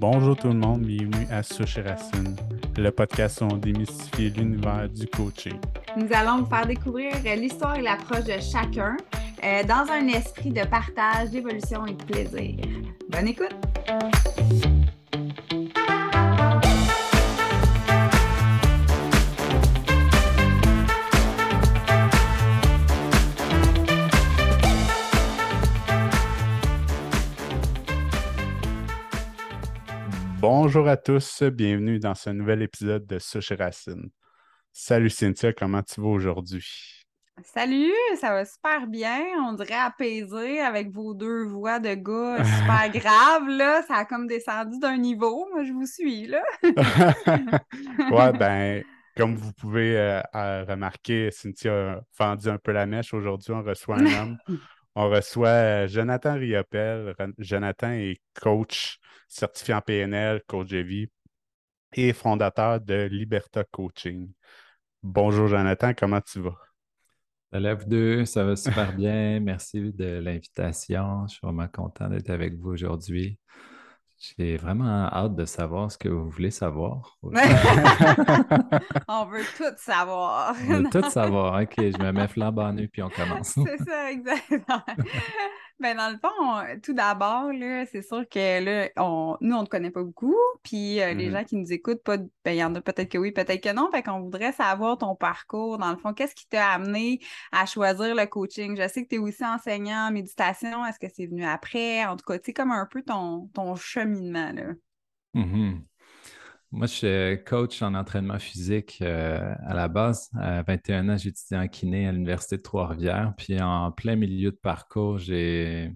Bonjour tout le monde, bienvenue à Souche Racine, le podcast où on démystifie l'univers du coaching. Nous allons vous faire découvrir l'histoire et l'approche de chacun euh, dans un esprit de partage, d'évolution et de plaisir. Bonne écoute! Bonjour à tous, bienvenue dans ce nouvel épisode de Souche Racine. Salut Cynthia, comment tu vas aujourd'hui? Salut, ça va super bien. On dirait apaisé avec vos deux voix de gars super graves. Là. Ça a comme descendu d'un niveau. Moi, je vous suis, là. ouais, ben, comme vous pouvez euh, remarquer, Cynthia a fendu un peu la mèche. Aujourd'hui, on reçoit un homme. On reçoit euh, Jonathan Riopel. Jonathan est coach certifié en PNL, coach de vie et fondateur de Liberta Coaching. Bonjour Jonathan, comment tu vas? Salut vous deux, ça va super bien. Merci de l'invitation. Je suis vraiment content d'être avec vous aujourd'hui. J'ai vraiment hâte de savoir ce que vous voulez savoir. On veut tout savoir. On veut tout savoir. OK, je me mets flambant nu puis on commence. C'est ça, exactement. Ben, dans le fond, tout d'abord, c'est sûr que là, on, nous, on ne te connaît pas beaucoup. Puis euh, les mm-hmm. gens qui nous écoutent, pas, ben, il y en a peut-être que oui, peut-être que non. Fait qu'on voudrait savoir ton parcours. Dans le fond, qu'est-ce qui t'a amené à choisir le coaching? Je sais que tu es aussi enseignant en méditation. Est-ce que c'est venu après? En tout cas, tu sais, comme un peu ton, ton cheminement. Là. Mm-hmm. Moi, je suis coach en entraînement physique euh, à la base. À 21 ans, j'ai étudié en kiné à l'Université de Trois-Rivières. Puis en plein milieu de parcours, j'ai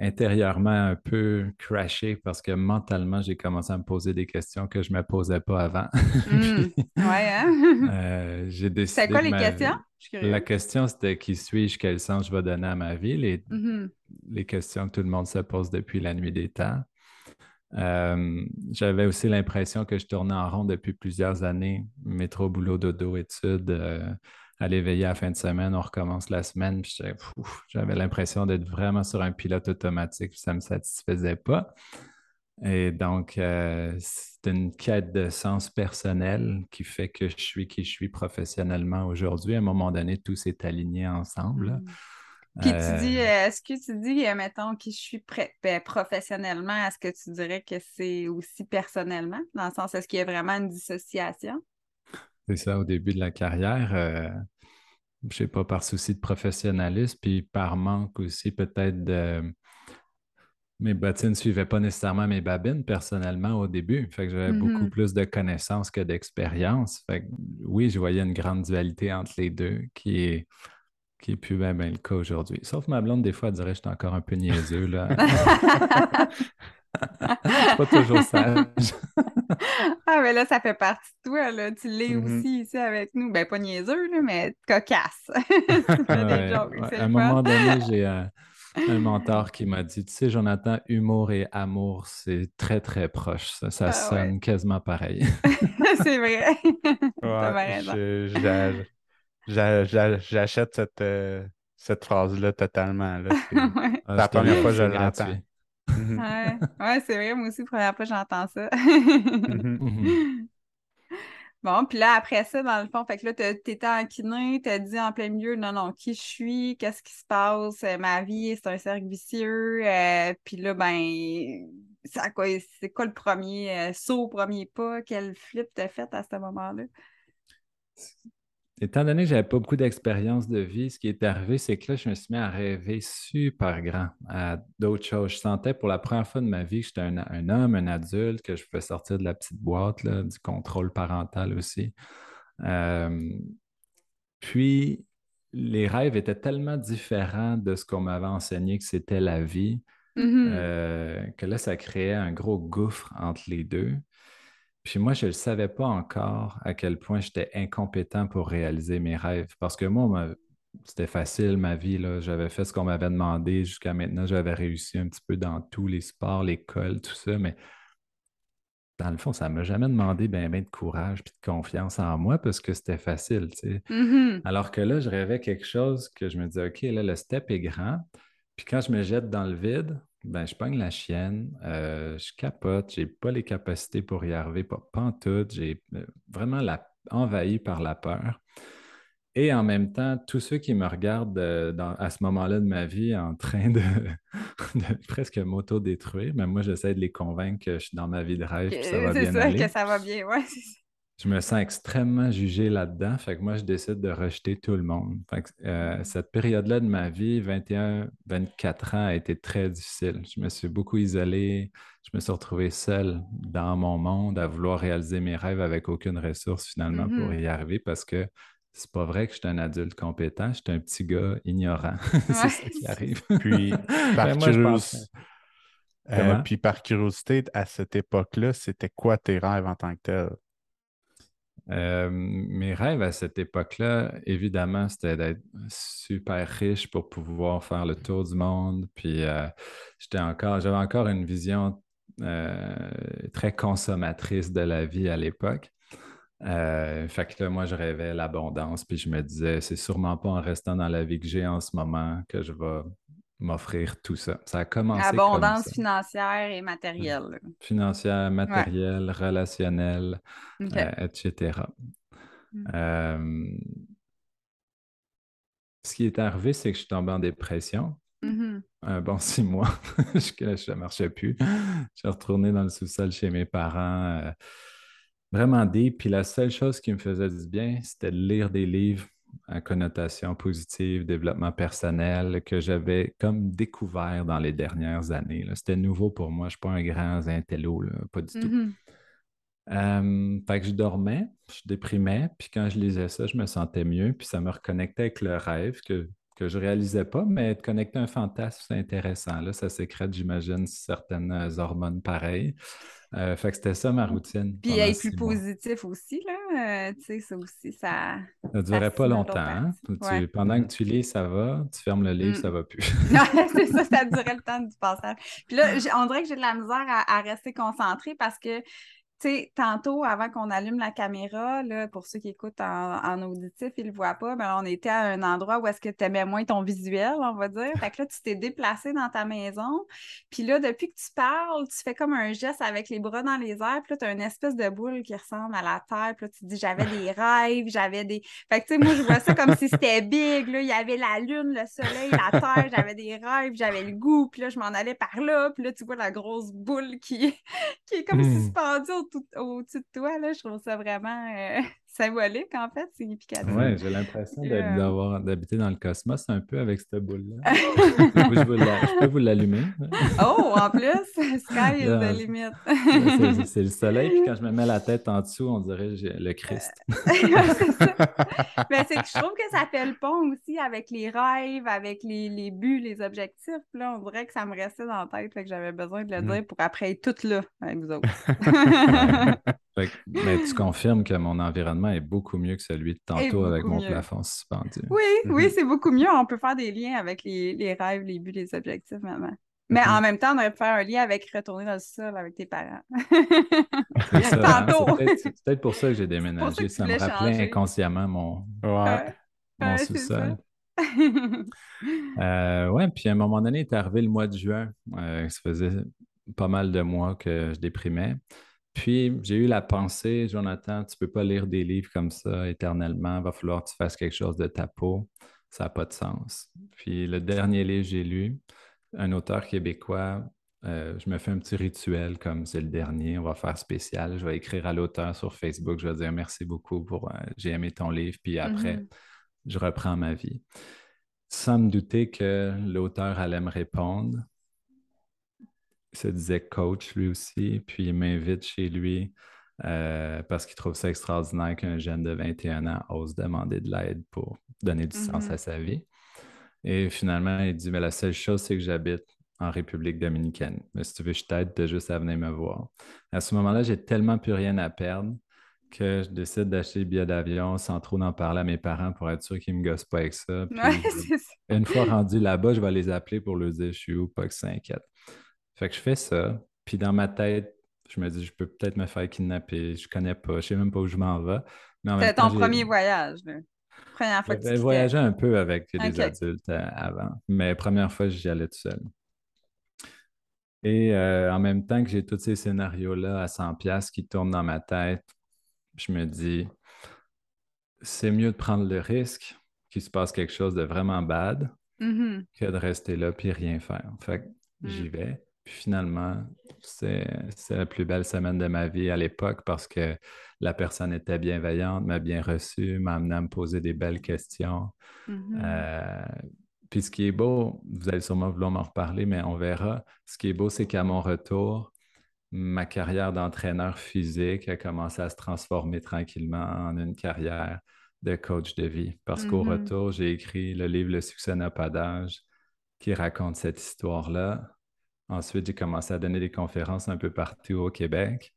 intérieurement un peu crashé parce que mentalement, j'ai commencé à me poser des questions que je ne me posais pas avant. Mmh. ouais, hein? euh, j'ai décidé. C'est quoi les questions? La question, c'était qui suis-je, quel sens je vais donner à ma vie, les, mmh les questions que tout le monde se pose depuis la nuit des temps. Euh, j'avais aussi l'impression que je tournais en rond depuis plusieurs années. Métro, boulot, dodo, études, euh, aller veiller à la fin de semaine, on recommence la semaine. J'avais l'impression d'être vraiment sur un pilote automatique, ça ne me satisfaisait pas. Et donc, euh, c'est une quête de sens personnel qui fait que je suis qui je suis professionnellement aujourd'hui. À un moment donné, tout s'est aligné ensemble. Mmh. Puis tu dis, euh, est-ce que tu dis, euh, mettons, que je suis ben, professionnellement, est-ce que tu dirais que c'est aussi personnellement? Dans le sens, est-ce qu'il y a vraiment une dissociation? C'est ça, au début de la carrière, euh, je ne sais pas, par souci de professionnalisme, puis par manque aussi peut-être de. Mes bottines ne suivaient pas nécessairement mes babines personnellement au début. Fait que j'avais beaucoup mm-hmm. plus de connaissances que d'expérience. Fait que oui, je voyais une grande dualité entre les deux qui est qui n'est plus bien, le cas aujourd'hui. Sauf ma blonde, des fois, elle dirait que j'étais encore un peu niaiseux. Là. pas toujours sage. ah, mais là, ça fait partie de toi. Là. Tu l'es mm-hmm. aussi ici avec nous. Ben, pas niaiseux, là, mais cocasse. à un moment donné, j'ai un, mentor qui m'a dit Tu sais, Jonathan, humour et amour, c'est très, très proche. Ça, ça ah sonne quasiment pareil. c'est vrai. Ouais, J'achète cette, euh, cette phrase-là totalement. C'est ah, la première fois que je l'entends. Mhm. ouais, c'est vrai, moi aussi, la première fois que j'entends ça. Mhm. Mhm. Bon, puis là, après ça, dans le fond, fait que là, t'étais en kiné, t'as dit en plein milieu, non, non, qui je suis, qu'est-ce qui se passe, euh, ma vie, c'est un cercle vicieux, euh, puis là, ben, c'est quoi, quoi le premier saut, premier pas, quel flip t'as fait à ce moment-là? Étant donné que je n'avais pas beaucoup d'expérience de vie, ce qui est arrivé, c'est que là, je me suis mis à rêver super grand à d'autres choses. Je sentais pour la première fois de ma vie que j'étais un, homme, un adulte, que je pouvais sortir de la petite boîte, du contrôle parental aussi. Euh, puis, les rêves étaient tellement différents de ce qu'on m'avait enseigné que c'était la vie, mm-hmm. euh, que là, ça créait un gros gouffre entre les deux. Puis moi, je ne savais pas encore à quel point j'étais incompétent pour réaliser mes rêves. Parce que moi, c'était facile ma vie. J'avais fait ce qu'on m'avait demandé. Jusqu'à maintenant, j'avais réussi un petit peu dans tous les sports, l'école, tout ça. Mais dans le fond, ça ne m'a jamais demandé bien ben de courage et de confiance en moi parce que c'était facile. Mm-hmm. Alors que là, je rêvais quelque chose que je me disais, OK, là, le step est grand. Puis quand je me jette dans le vide, ben, je pogne la chienne, euh, je capote, j'ai pas les capacités pour y arriver, pas, tout, j'ai euh, vraiment la, envahi par la peur. Et en même temps, tous ceux qui me regardent euh, à ce moment-là de ma vie en train de, presque m'auto-détruire, mais moi, j'essaie de les convaincre que je suis dans ma vie de rêve, que ça va bien ça, que ça va bien, ouais, c'est ça je me sens extrêmement jugé là-dedans. Fait que moi, je décide de rejeter tout le monde. Euh, cette période-là de ma vie, 21, 24 ans, a été très difficile. Je me suis beaucoup isolé. Je me suis retrouvé seul dans mon monde à vouloir réaliser mes rêves avec aucune ressource finalement pour mm-hmm. y arriver parce que c'est pas vrai que je suis un adulte compétent, je suis un petit gars ignorant. c'est ça qui arrive. Puis, par, euh, puis par curiosité, à cette époque-là, c'était quoi tes rêves en tant que tel? Euh, mes rêves à cette époque-là, évidemment, c'était d'être super riche pour pouvoir faire le tour du monde. Puis euh, j'étais encore, j'avais encore une vision euh, très consommatrice de la vie à l'époque. fait que là, moi, je rêvais l'abondance, puis je me disais, c'est sûrement pas en restant dans la vie que j'ai en ce moment que je vais m'offrir tout ça. Ça a commencé Abondance financière et matérielle. Financière, matérielle, relationnelle, euh, etc. Mm. Euh, ce qui est arrivé, c'est que je suis tombé en dépression. Mm-hmm. Un bon six mois, je ne marchais plus. Je suis retourné dans le sous-sol chez mes parents, euh, vraiment deep. Puis la seule chose qui me faisait du bien, c'était de lire des livres à connotation positive, développement personnel, que j'avais comme découvert dans les dernières années. C'était nouveau pour moi. Je ne suis pas un grand intello, pas du tout. Mm-hmm. fait que je dormais, je déprimais, puis quand je lisais ça, je me sentais mieux, puis ça me reconnectait avec le rêve que, que je ne réalisais pas, mais être connecté à un fantasme, c'est intéressant. Là, ça sécrète, j'imagine, certaines hormones pareilles. Euh, fait que c'était ça ma routine. Puis être plus positif aussi, là. Euh, tu sais, ça aussi, ça. Ça ne durait pas longtemps. Hein? pendant que tu lis, ça va. Tu fermes le livre, mm. ça va plus. c'est ça, ça durait le temps du passage. Puis là, on dirait que j'ai de la misère à, à rester concentrée parce que sais, tantôt, avant qu'on allume la caméra, là, pour ceux qui écoutent en, auditif, ils ne le voient pas, mais on était à un endroit où est-ce que tu aimais moins ton visuel, on va dire. Fait que là, tu t'es déplacé dans ta maison. Puis là, depuis que tu parles, tu fais comme un geste avec les bras dans les airs. Puis là, tu as une espèce de boule qui ressemble à la terre. Puis là, tu te dis, j'avais des rêves, j'avais des. Fait que, tu sais, moi, je vois ça comme si c'était big. Là. Il y avait la lune, le soleil, la terre, j'avais des rêves, j'avais le goût. Puis là, je m'en allais par là. Puis là, tu vois la grosse boule qui, qui est comme hmm. suspendue au-dessus de toi. Là. Je trouve ça vraiment euh, symbolique, en fait, significatif. Oui, j'ai l'impression euh, d'habiter dans le cosmos un peu avec cette boule-là. je, peux vous l'allumer. oh, en plus, sky is the limit. c'est le soleil, puis quand je me mets la tête en dessous, on dirait le Christ. Mais c'est que je trouve que ça fait le pont aussi avec les rêves, avec les, les buts, les objectifs. Là, on dirait que ça me restait dans la tête, fait que j'avais besoin de le mm. dire pour après être toute là avec vous autres. mais tu confirmes que mon environnement est beaucoup mieux que celui de tantôt avec mon plafond suspendu. Oui, oui, c'est beaucoup mieux. On peut faire des liens avec les, rêves, les buts, les objectifs, maman. Mais mhm. en même temps, on aurait pu faire un lien avec retourner dans le sol avec tes parents. c'est Tantôt. C'est peut-être pour ça que j'ai déménagé. Ça, me rappelait inconsciemment mon, mon sous-sol. euh, ouais, puis à un moment donné, est arrivé le mois de juin. Euh, ça faisait pas mal de mois que je déprimais. Puis, j'ai eu la pensée, Jonathan, tu ne peux pas lire des livres comme ça éternellement, il va falloir que tu fasses quelque chose de ta peau. Ça n'a pas de sens. Puis, le dernier livre que j'ai lu, un auteur québécois, euh, je me fais un petit rituel comme c'est le dernier, on va faire spécial. Je vais écrire à l'auteur sur Facebook, je vais dire merci beaucoup pour euh, j'ai aimé ton livre, puis après, mm-hmm. je reprends ma vie. Sans me douter que l'auteur allait me répondre, se disait coach lui aussi, puis il m'invite chez lui euh, parce qu'il trouve ça extraordinaire qu'un jeune de 21 ans ose demander de l'aide pour donner du sens mm-hmm. à sa vie. Et finalement, il dit Mais la seule chose, c'est que j'habite en République dominicaine. Mais si tu veux, je t'aide, de juste à venir me voir. À ce moment-là, j'ai tellement plus rien à perdre que je décide d'acheter le billet d'avion sans trop en parler à mes parents pour être sûr qu'ils ne me gossent pas avec ça. Une fois rendu là-bas, je vais les appeler pour leur dire je suis où, pas qu'ils s'inquiètent. Fait que je fais ça. Puis dans ma tête, je me dis, je peux peut-être me faire kidnapper. Je connais pas. Je sais même pas où je m'en vais. C'est ton premier voyage. Là. Première fois que tu voyagé un peu avec des adultes euh, avant. Mais première fois, j'y allais tout seul. Et euh, en même temps que j'ai tous ces scénarios-là à 100 pièces qui tournent dans ma tête, je me dis, c'est mieux de prendre le risque qu'il se passe quelque chose de vraiment bad mm-hmm. que de rester là puis rien faire. Fait que j'y mm. vais. Puis finalement, c'est la plus belle semaine de ma vie à l'époque parce que la personne était bienveillante, m'a bien reçu, m'a amené à me poser des belles questions. Mm-hmm. Euh, puis ce qui est beau, vous allez sûrement vouloir m'en reparler, mais on verra. Ce qui est beau, c'est qu'à mon retour, ma carrière d'entraîneur physique a commencé à se transformer tranquillement en une carrière de coach de vie. Parce qu'au mm-hmm. retour, j'ai écrit le livre Le succès n'a pas d'âge qui raconte cette histoire-là. Ensuite, j'ai commencé à donner des conférences un peu partout au Québec.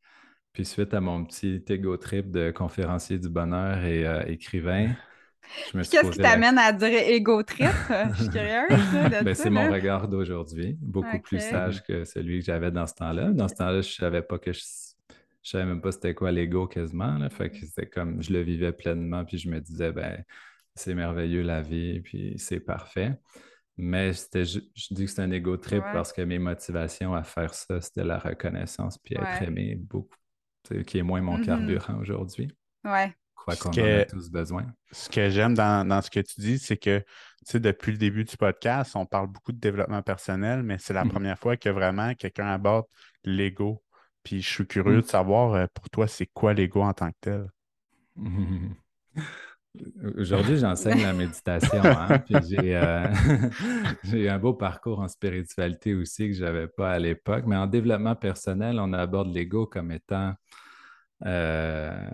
Puis suite à mon petit ego trip de conférencier du bonheur et euh, écrivain, Qu'est-ce qui t'amène à dire ego trip? Je suis curieuse. Ben, c'est mon regard d'aujourd'hui, beaucoup plus sage que celui que j'avais dans ce temps-là. Dans ce temps-là, je savais pas que je, je savais même pas c'était quoi l'ego quasiment. Là. Fait que c'était comme je le vivais pleinement, puis je me disais, ben, c'est merveilleux la vie, puis c'est parfait. Mais c'était, je, dis que c'est un ego trip parce que mes motivations à faire ça, c'était la reconnaissance, puis être aimé beaucoup, qui est moins mon mm-hmm. carburant aujourd'hui. Ouais quoi qu'on en a tous besoin. Ce que j'aime dans, ce que tu dis, c'est que depuis le début du podcast, on parle beaucoup de développement personnel, mais c'est la mmh. première fois que vraiment quelqu'un aborde l'ego. Puis je suis curieux mmh. de savoir euh, pour toi, c'est quoi l'ego en tant que tel? Aujourd'hui, j'enseigne la méditation. Hein, euh, j'ai, un beau parcours en spiritualité aussi que je n'avais pas à l'époque. Mais en développement personnel, on aborde l'ego comme étant euh,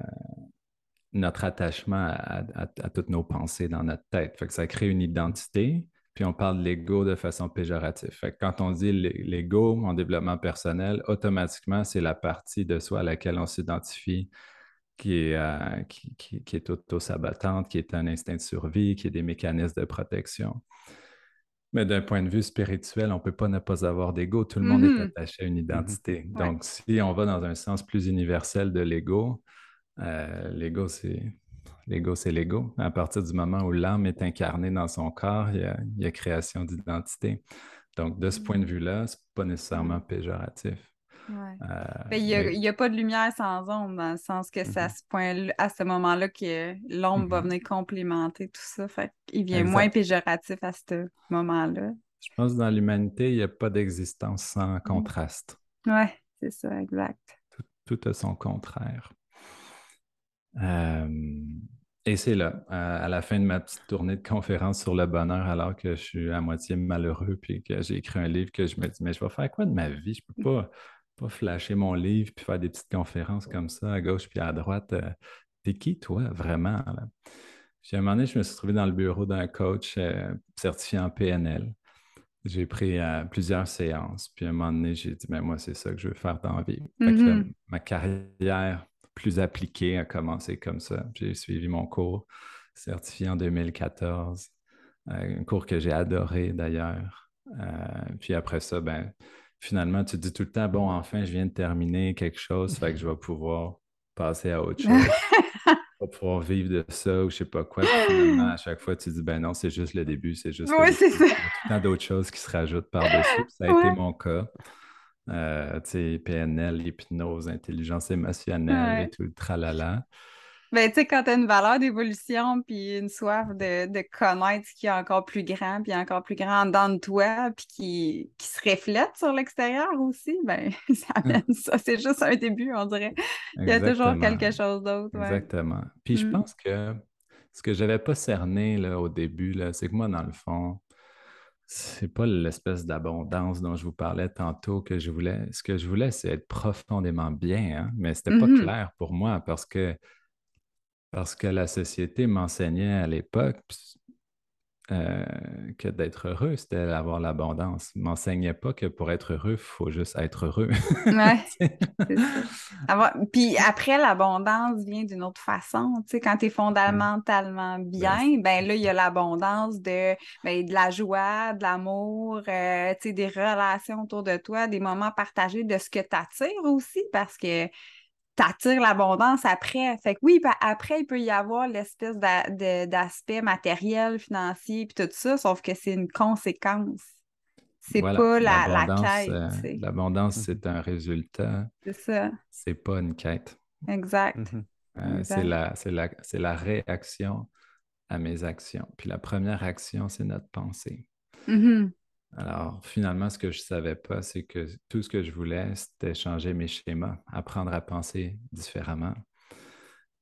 notre attachement à, toutes nos pensées dans notre tête. Fait que ça crée une identité, puis on parle de l'ego de façon péjorative. Fait que quand on dit l'ego en développement personnel, automatiquement, c'est la partie de soi à laquelle on s'identifie qui est, euh, qui, qui, est auto-sabotante, qui est un instinct de survie, qui est des mécanismes de protection. Mais d'un point de vue spirituel, on ne peut pas ne pas avoir d'ego. Tout le monde est mm-hmm. attaché à une identité. Mm-hmm. Donc, si on va dans un sens plus universel de l'ego, euh, l'ego, c'est l'ego, c'est l'ego. À partir du moment où l'âme est incarnée dans son corps, il y a, création d'identité. Donc, de ce point de mm. vue-là, c'est pas nécessairement péjoratif. Euh, il n'y a, pas de lumière sans ombre, dans le sens que c'est à mm-hmm. ce point à ce moment-là que l'ombre va mm-hmm. venir complémenter tout ça. Fait il vient moins péjoratif à ce moment-là. Je pense que dans l'humanité, il n'y a pas d'existence sans mm. contraste. Oui, c'est ça, exact. tout, a son contraire. Euh, et c'est là, à, la fin de ma petite tournée de conférence sur le bonheur, alors que je suis à moitié malheureux, puis que j'ai écrit un livre, que je me dis, mais je vais faire quoi de ma vie? Je ne peux pas, pas flasher mon livre puis faire des petites conférences comme ça, à gauche puis à droite. Euh, t'es qui, toi, vraiment? Puis à un moment donné, je me suis trouvé dans le bureau d'un coach euh, certifié en PNL. J'ai pris plusieurs séances, puis à un moment donné, j'ai dit, mais moi, c'est ça que je veux faire dans la vie. Mm-hmm. ma carrière plus appliqué a commencé comme ça. J'ai suivi mon cours certifié en 2014, euh, un cours que j'ai adoré d'ailleurs. Euh, puis après ça, ben, finalement, tu te dis tout le temps, bon, enfin, je viens de terminer quelque chose, fait que je vais pouvoir passer à autre chose. je vais pouvoir vivre de ça ou je sais pas quoi. finalement, à chaque fois, tu dis, ben non, c'est juste le début, c'est juste. Oui, c'est ça. Il y a tout le temps d'autres choses qui se rajoutent par-dessus. Ça a été mon cas. Euh, PNL, hypnose, intelligence émotionnelle et tout le tralala. Ben, tu sais, quand tu as une valeur d'évolution puis une soif de, connaître ce qui est encore plus grand, puis encore plus grand dans de toi, puis qui, qui se reflète sur l'extérieur aussi, ben, ça hum. amène ça. C'est juste un début, on dirait. Il y a toujours quelque chose d'autre. Exactement. Puis je hum. pense que ce que je n'avais pas cerné là, au début, c'est que moi, dans le fond, c'est pas l'espèce d'abondance dont je vous parlais tantôt que je voulais. Ce que je voulais, c'est être profondément bien, hein, mais c'était pas mmh clair pour moi parce que parce que la société m'enseignait à l'époque, euh, que d'être heureux, c'était avoir l'abondance. Ne m'enseignait pas que pour être heureux, il faut juste être heureux. oui, Puis après, l'abondance vient d'une autre façon. Tu sais, quand tu es fondamentalement bien, ben là, il y a l'abondance de, ben, de la joie, de l'amour, euh, tu sais, des relations autour de toi, des moments partagés de ce que tu attires aussi, parce que t'attires l'abondance après. Fait que oui, après, il peut y avoir l'espèce d'aspect matériel, financier, puis tout ça, sauf que c'est une conséquence. C'est pas la, quête. Euh, l'abondance, mmh. c'est un résultat. C'est ça. C'est pas une quête. Exact. Mmh euh, c'est la, la, la, réaction à mes actions. Puis la première action, c'est notre pensée. Mmh Alors, finalement, ce que je ne savais pas, c'est que tout ce que je voulais, c'était changer mes schémas, apprendre à penser différemment.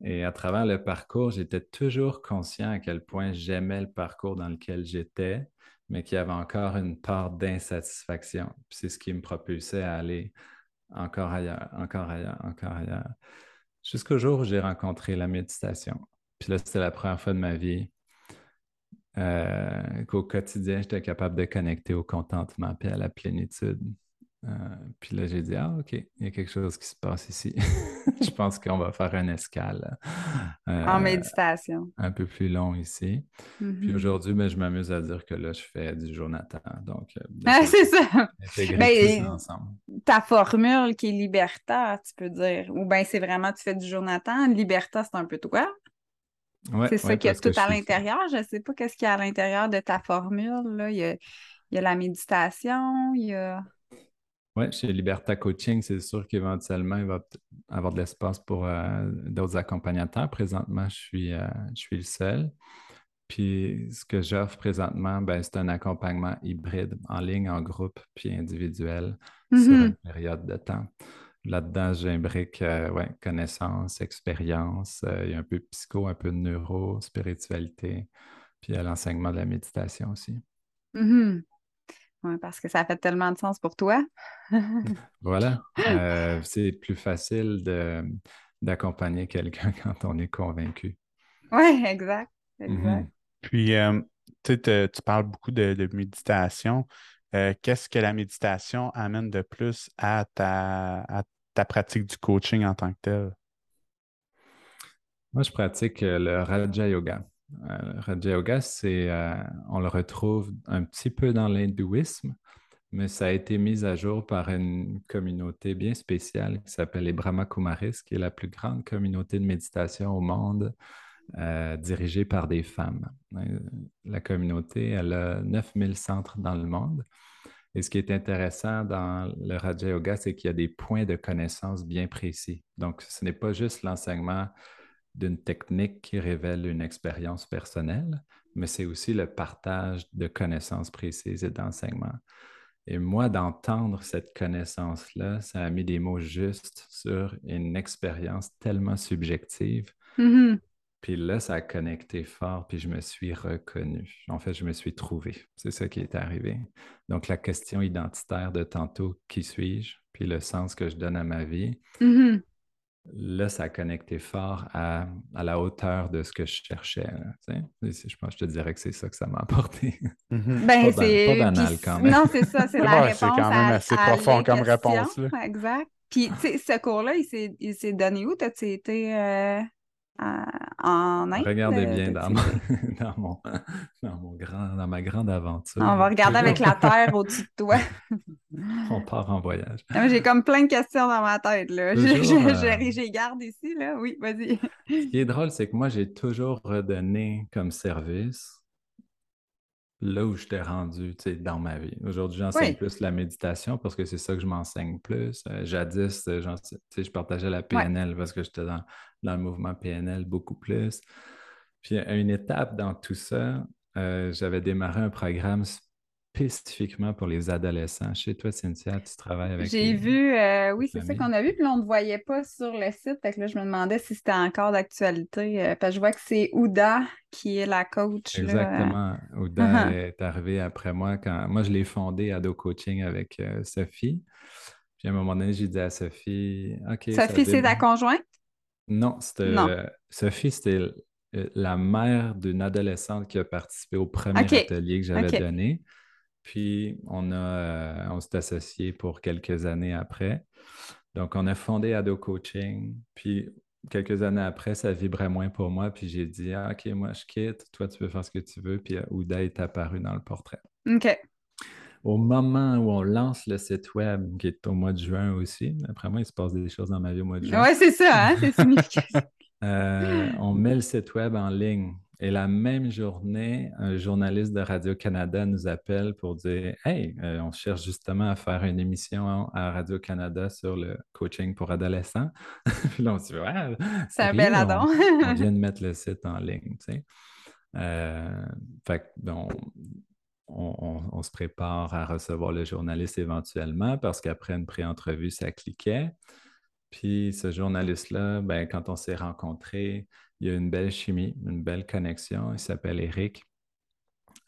Et à travers le parcours, j'étais toujours conscient à quel point j'aimais le parcours dans lequel j'étais, mais qu'il y avait encore une part d'insatisfaction. C'est ce qui me propulsait à aller encore ailleurs, encore ailleurs, encore ailleurs. Jusqu'au jour où j'ai rencontré la méditation. Puis là, c'était la première fois de ma vie euh, qu'au quotidien, j'étais capable de connecter au contentement et à la plénitude. Euh, puis là, j'ai dit, ah, OK, il y a quelque chose qui se passe ici. je pense qu'on va faire une escale. Euh, en méditation. Un peu plus long ici. Puis mm-hmm. aujourd'hui, ben, je m'amuse à dire que là, je fais du Jonathan. Donc, euh, ah, c'est ça. Ben, ensemble. Ta formule qui est libertaire, tu peux dire. Ou bien c'est vraiment, tu fais du Jonathan. Liberta, c'est un peu toi. C'est ça qui est tout à l'intérieur. Je ne sais pas qu'est-ce qu'il y a à l'intérieur de ta formule. Là. Il, y a, il y a la méditation, il y a. Oui, chez Liberta Coaching, c'est sûr qu'éventuellement, il va avoir de l'espace pour euh, d'autres accompagnateurs. Présentement, je suis, euh, je suis le seul. Puis ce que j'offre présentement, ben, c'est un accompagnement hybride en ligne, en groupe, puis individuel sur mm-hmm. une période de temps. Là-dedans, j'imbrique euh, ouais, connaissance, expérience, il y a un peu de psycho, un peu de neuro, spiritualité, puis l'enseignement de la méditation aussi. Mm-hmm parce que ça fait tellement de sens pour toi. voilà. Euh, c'est plus facile d'accompagner quelqu'un quand on est convaincu. Oui, exact. exact. Mm-hmm. Puis, euh, tu parles beaucoup de, méditation. Euh, qu'est-ce que la méditation amène de plus à ta, à ta pratique du coaching en tant que tel? Moi, je pratique le Raja Yoga. Euh, Raja Yoga, c'est, euh, on le retrouve un petit peu dans l'hindouisme, mais ça a été mis à jour par une communauté bien spéciale qui s'appelle les Brahma Kumaris, qui est la plus grande communauté de méditation au monde, euh, dirigée par des femmes. La communauté, elle a 9000 centres dans le monde. Et ce qui est intéressant dans le Raja Yoga, c'est qu'il y a des points de connaissance bien précis. Donc, ce n'est pas juste l'enseignement d'une technique qui révèle une expérience personnelle, mais c'est aussi le partage de connaissances précises et d'enseignements. Et moi, d'entendre cette connaissance-là, ça a mis des mots justes sur une expérience tellement subjective. Mm-hmm. Puis là, ça a connecté fort, puis je me suis reconnu. En fait, je me suis trouvé. C'est ça qui est arrivé. Donc, la question identitaire de tantôt, qui suis-je? Puis le sens que je donne à ma vie. Mm-hmm. Là, ça a connecté fort à, la hauteur de ce que je cherchais. je pense je te dirais que c'est ça que ça m'a apporté. Mhm. Ben, c'est pas banal quand même. Non, c'est ça, c'est la réponse. C'est quand même assez profond comme réponse. Exact. Puis, ce cours-là, il s'est donné où? T'as-tu été euh, en Inde. Regardez bien dans, mon, grand, dans ma grande aventure. On va regarder avec la Terre au-dessus de toi. On part en voyage. J'ai comme plein de questions dans ma tête. Là. J'ai garde ici. Là. Oui, vas-y. Ce qui est drôle, c'est que moi, j'ai toujours redonné comme service là où je t'ai rendu dans ma vie. Aujourd'hui, j'enseigne plus la méditation parce que c'est ça que je m'enseigne plus. Euh, jadis, euh, je partageais la PNL parce que j'étais dans, le mouvement PNL beaucoup plus. Puis à une étape dans tout ça, euh, j'avais démarré un programme spécifiquement pour les adolescents. Chez toi, Cynthia, tu travailles avec. J'ai vu, euh, oui, c'est ça qu'on a vu, puis on ne voyait pas sur le site. Fait que là, je me demandais si c'était encore d'actualité. Euh, parce que je vois que c'est Ouda qui est la coach. Exactement. Ouda est arrivée après moi quand. Moi, je l'ai fondé Ado Coaching avec euh, Sophie. Puis à un moment donné, j'ai dit à Sophie OK. Sophie, c'est ta conjointe? Non, c'était. Sophie, c'était la mère d'une adolescente qui a participé au premier atelier que j'avais donné. Puis, on, a, euh, on s'est associé pour quelques années après. Donc, on a fondé Ado Coaching. Puis, quelques années après, ça vibrait moins pour moi. Puis, j'ai dit, ah, OK, moi, je quitte. Toi, tu peux faire ce que tu veux. Puis, Ouda est apparu dans le portrait. OK. Au moment où on lance le site web, qui est au mois de juin aussi, après moi, il se passe des choses dans ma vie au mois de juin. Oui, c'est ça, hein? c'est significatif. Euh, on met le site web en ligne Et la même journée, un journaliste de Radio-Canada nous appelle pour dire Hey, euh, on cherche justement à faire une émission à Radio-Canada sur le coaching pour adolescents. Puis là, on se dit Ouais, c'est un bel adon. on, vient de mettre le site en ligne. Tu sais. Euh, fait bon, on, se prépare à recevoir le journaliste éventuellement parce qu'après une pré-entrevue, ça cliquait. Puis ce journaliste-là, ben, quand on s'est rencontrés, il y a une belle chimie, une belle connexion. Il s'appelle Eric.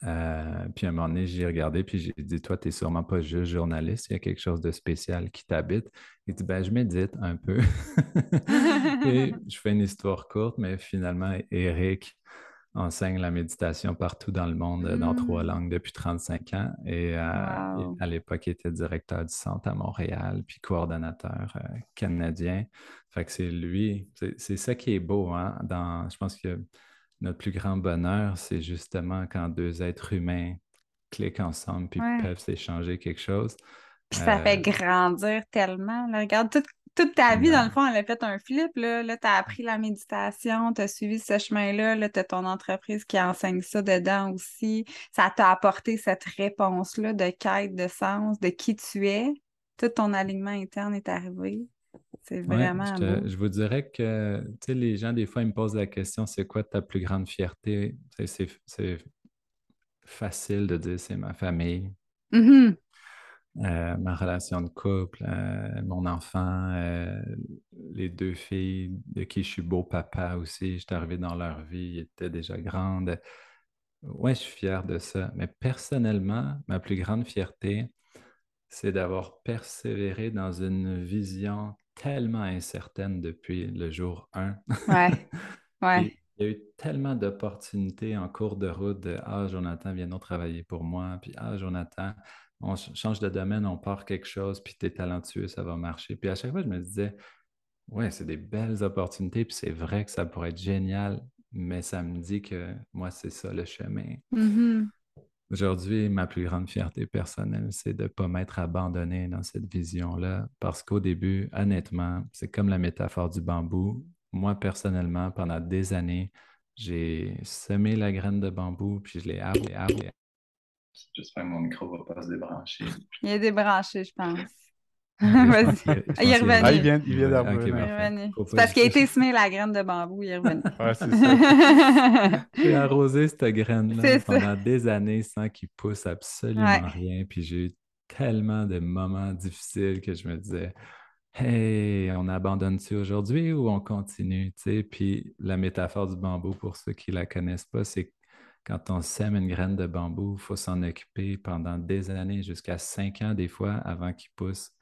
Euh, puis à un moment donné, j'ai regardé, puis j'ai dit Toi, tu n'es sûrement pas juste journaliste, il y a quelque chose de spécial qui t'habite. Il dit ben, Je médite un peu. Et je fais une histoire courte, mais finalement, Eric enseigne la méditation partout dans le monde, euh, dans trois mmh. langues depuis 35 ans. Et euh, à l'époque, il était directeur du centre à Montréal, puis coordonnateur euh, canadien. Fait que c'est lui, c'est ça qui est beau. Hein, dans, je pense que notre plus grand bonheur, c'est justement quand deux êtres humains cliquent ensemble puis peuvent s'échanger quelque chose. Puis ça fait grandir tellement. regarde, tout, toute ta vie, dans le fond, elle a fait un flip. Là, là tu as appris la méditation, tu as suivi ce chemin-là. Là, tu as ton entreprise qui enseigne ça dedans aussi. Ça t'a apporté cette réponse-là de quête de sens, de qui tu es. Tout ton alignement interne est arrivé. C'est vraiment. je, vous dirais que les gens, des fois, ils me posent la question c'est quoi ta plus grande fierté? C'est facile de dire c'est ma famille. Mm-hmm. Euh, ma relation de couple, euh, mon enfant, euh, les deux filles de qui je suis beau papa aussi. J'étais arrivé dans leur vie, ils étaient déjà grandes. Ouais, je suis fier de ça. Mais personnellement, ma plus grande fierté, c'est d'avoir persévéré dans une vision tellement incertaine depuis le jour 1. Ouais. Ouais. Il y a eu tellement d'opportunités en cours de route de Ah, Jonathan, viens nous travailler pour moi. Puis Ah, Jonathan, on change de domaine, on part quelque chose, puis tu es talentueux, ça va marcher. Puis à chaque fois, je me disais, ouais, c'est des belles opportunités, puis c'est vrai que ça pourrait être génial, mais ça me dit que moi, c'est ça le chemin. Mm-hmm. Aujourd'hui, ma plus grande fierté personnelle, c'est de ne pas m'être abandonné dans cette vision-là, parce qu'au début, honnêtement, c'est comme la métaphore du bambou. Moi, personnellement, pendant des années, j'ai semé la graine de bambou, puis je l'ai arrêté, J'espère que mon micro ne va pas se débrancher. Il est débranché, je pense. Vas-y. il est revenu. Ah, il vient, il vient c'est parce qu'il a été semé la graine de bambou, il est revenu. ouais, c'est ça. j'ai arrosé cette graine-là pendant des années sans qu'il pousse absolument rien. Puis j'ai eu tellement de moments difficiles que je me disais Hey, on abandonne-tu aujourd'hui ou on continue? Puis la métaphore du bambou, pour ceux qui ne la connaissent pas, c'est quand on sème une graine de bambou, il faut s'en occuper pendant des années, jusqu'à cinq ans des fois, avant qu'il pousse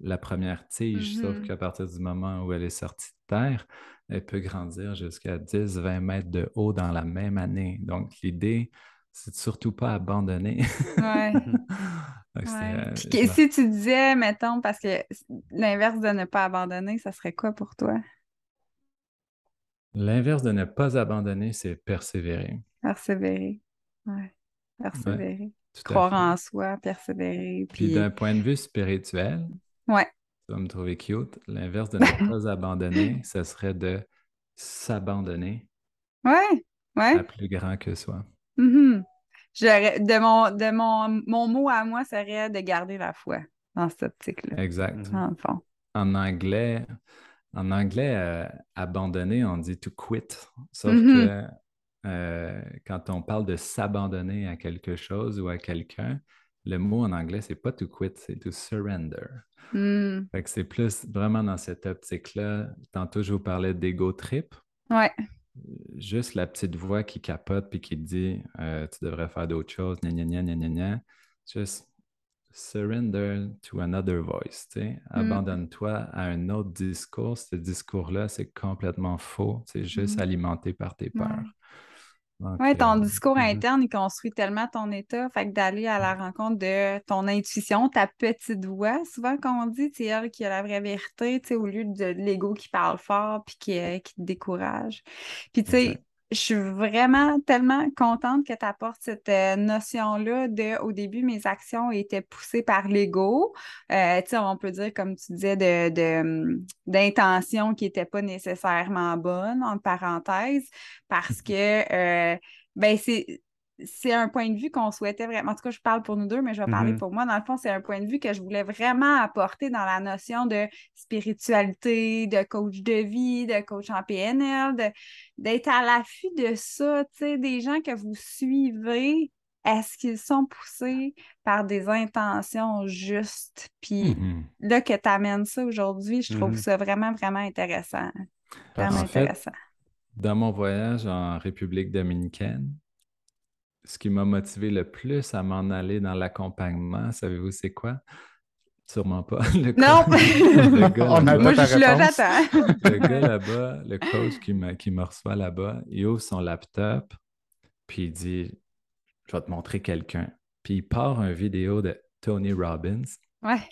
la première tige. Sauf mm-hmm. qu'à partir du moment où elle est sortie de terre, elle peut grandir jusqu'à 10-20 mètres de haut dans la même année. Donc, l'idée, c'est de surtout pas abandonner. Ouais. Euh, si tu disais, mettons, parce que l'inverse de ne pas abandonner, ça serait quoi pour toi? L'inverse de ne pas abandonner, c'est persévérer. Persévérer. Ouais. Persévérer. Croire en soi, persévérer. Puis, d'un point de vue spirituel, ouais. tu vas me trouver cute. L'inverse de ne pas abandonner, ce serait de s'abandonner. Ouais, ouais. À plus grand que soi. Mm-hmm. De, mon, de mon, mon mot à moi serait de garder la foi dans cette optique-là. Exact. En fond. En anglais, en anglais, euh, abandonner, on dit to quit. Sauf mm-hmm. que euh, quand on parle de s'abandonner à quelque chose ou à quelqu'un, le mot en anglais, c'est pas to quit, c'est to surrender. Hmm. c'est plus vraiment dans cette optique-là. Tantôt, je vous parlais d'ego trip. Ouais. Juste la petite voix qui capote puis qui dit euh, tu devrais faire d'autres choses, gna gna gna gna gna Juste surrender to another voice. Hmm. Abandonne-toi à un autre discours. Ce discours-là, c'est complètement faux. C'est juste hmm. alimenté par tes peurs. Oui, ton discours interne, il construit tellement ton état. Fait que d'aller à la rencontre de ton intuition, ta petite voix, souvent quand on dit, c'est elle qui a la vraie vérité, au lieu de l'ego qui parle fort puis qui, euh, qui te décourage. Puis tu sais, je suis vraiment tellement contente que tu apportes cette euh, notion-là de, au début, mes actions étaient poussées par l'ego. Euh, on peut dire, comme tu disais, de, hum, d'intention qui n'étaient pas nécessairement bonnes, en parenthèse, parce que, euh, ben, c'est c'est un point de vue qu'on souhaitait vraiment. En tout cas, je parle pour nous deux, mais je vais parler mm-hmm. pour moi. Dans le fond, c'est un point de vue que je voulais vraiment apporter dans la notion de spiritualité, de coach de vie, de coach en PNL, d'être à l'affût de ça, tu sais, des gens que vous suivez. Est-ce qu'ils sont poussés par des intentions justes? Puis mm-hmm. là que tu amènes ça aujourd'hui, je trouve mm-hmm. ça vraiment, vraiment intéressant. Vraiment intéressant. dans mon voyage en République dominicaine, ce qui m'a motivé le plus à m'en aller dans l'accompagnement, savez-vous c'est quoi? Sûrement pas. Le non! le gars On a Moi, je le gars là-bas, le coach qui me, qui me reçoit là-bas, il ouvre son laptop, puis il dit Je vais te montrer quelqu'un. Puis il part une vidéo de Tony Robbins. Ouais.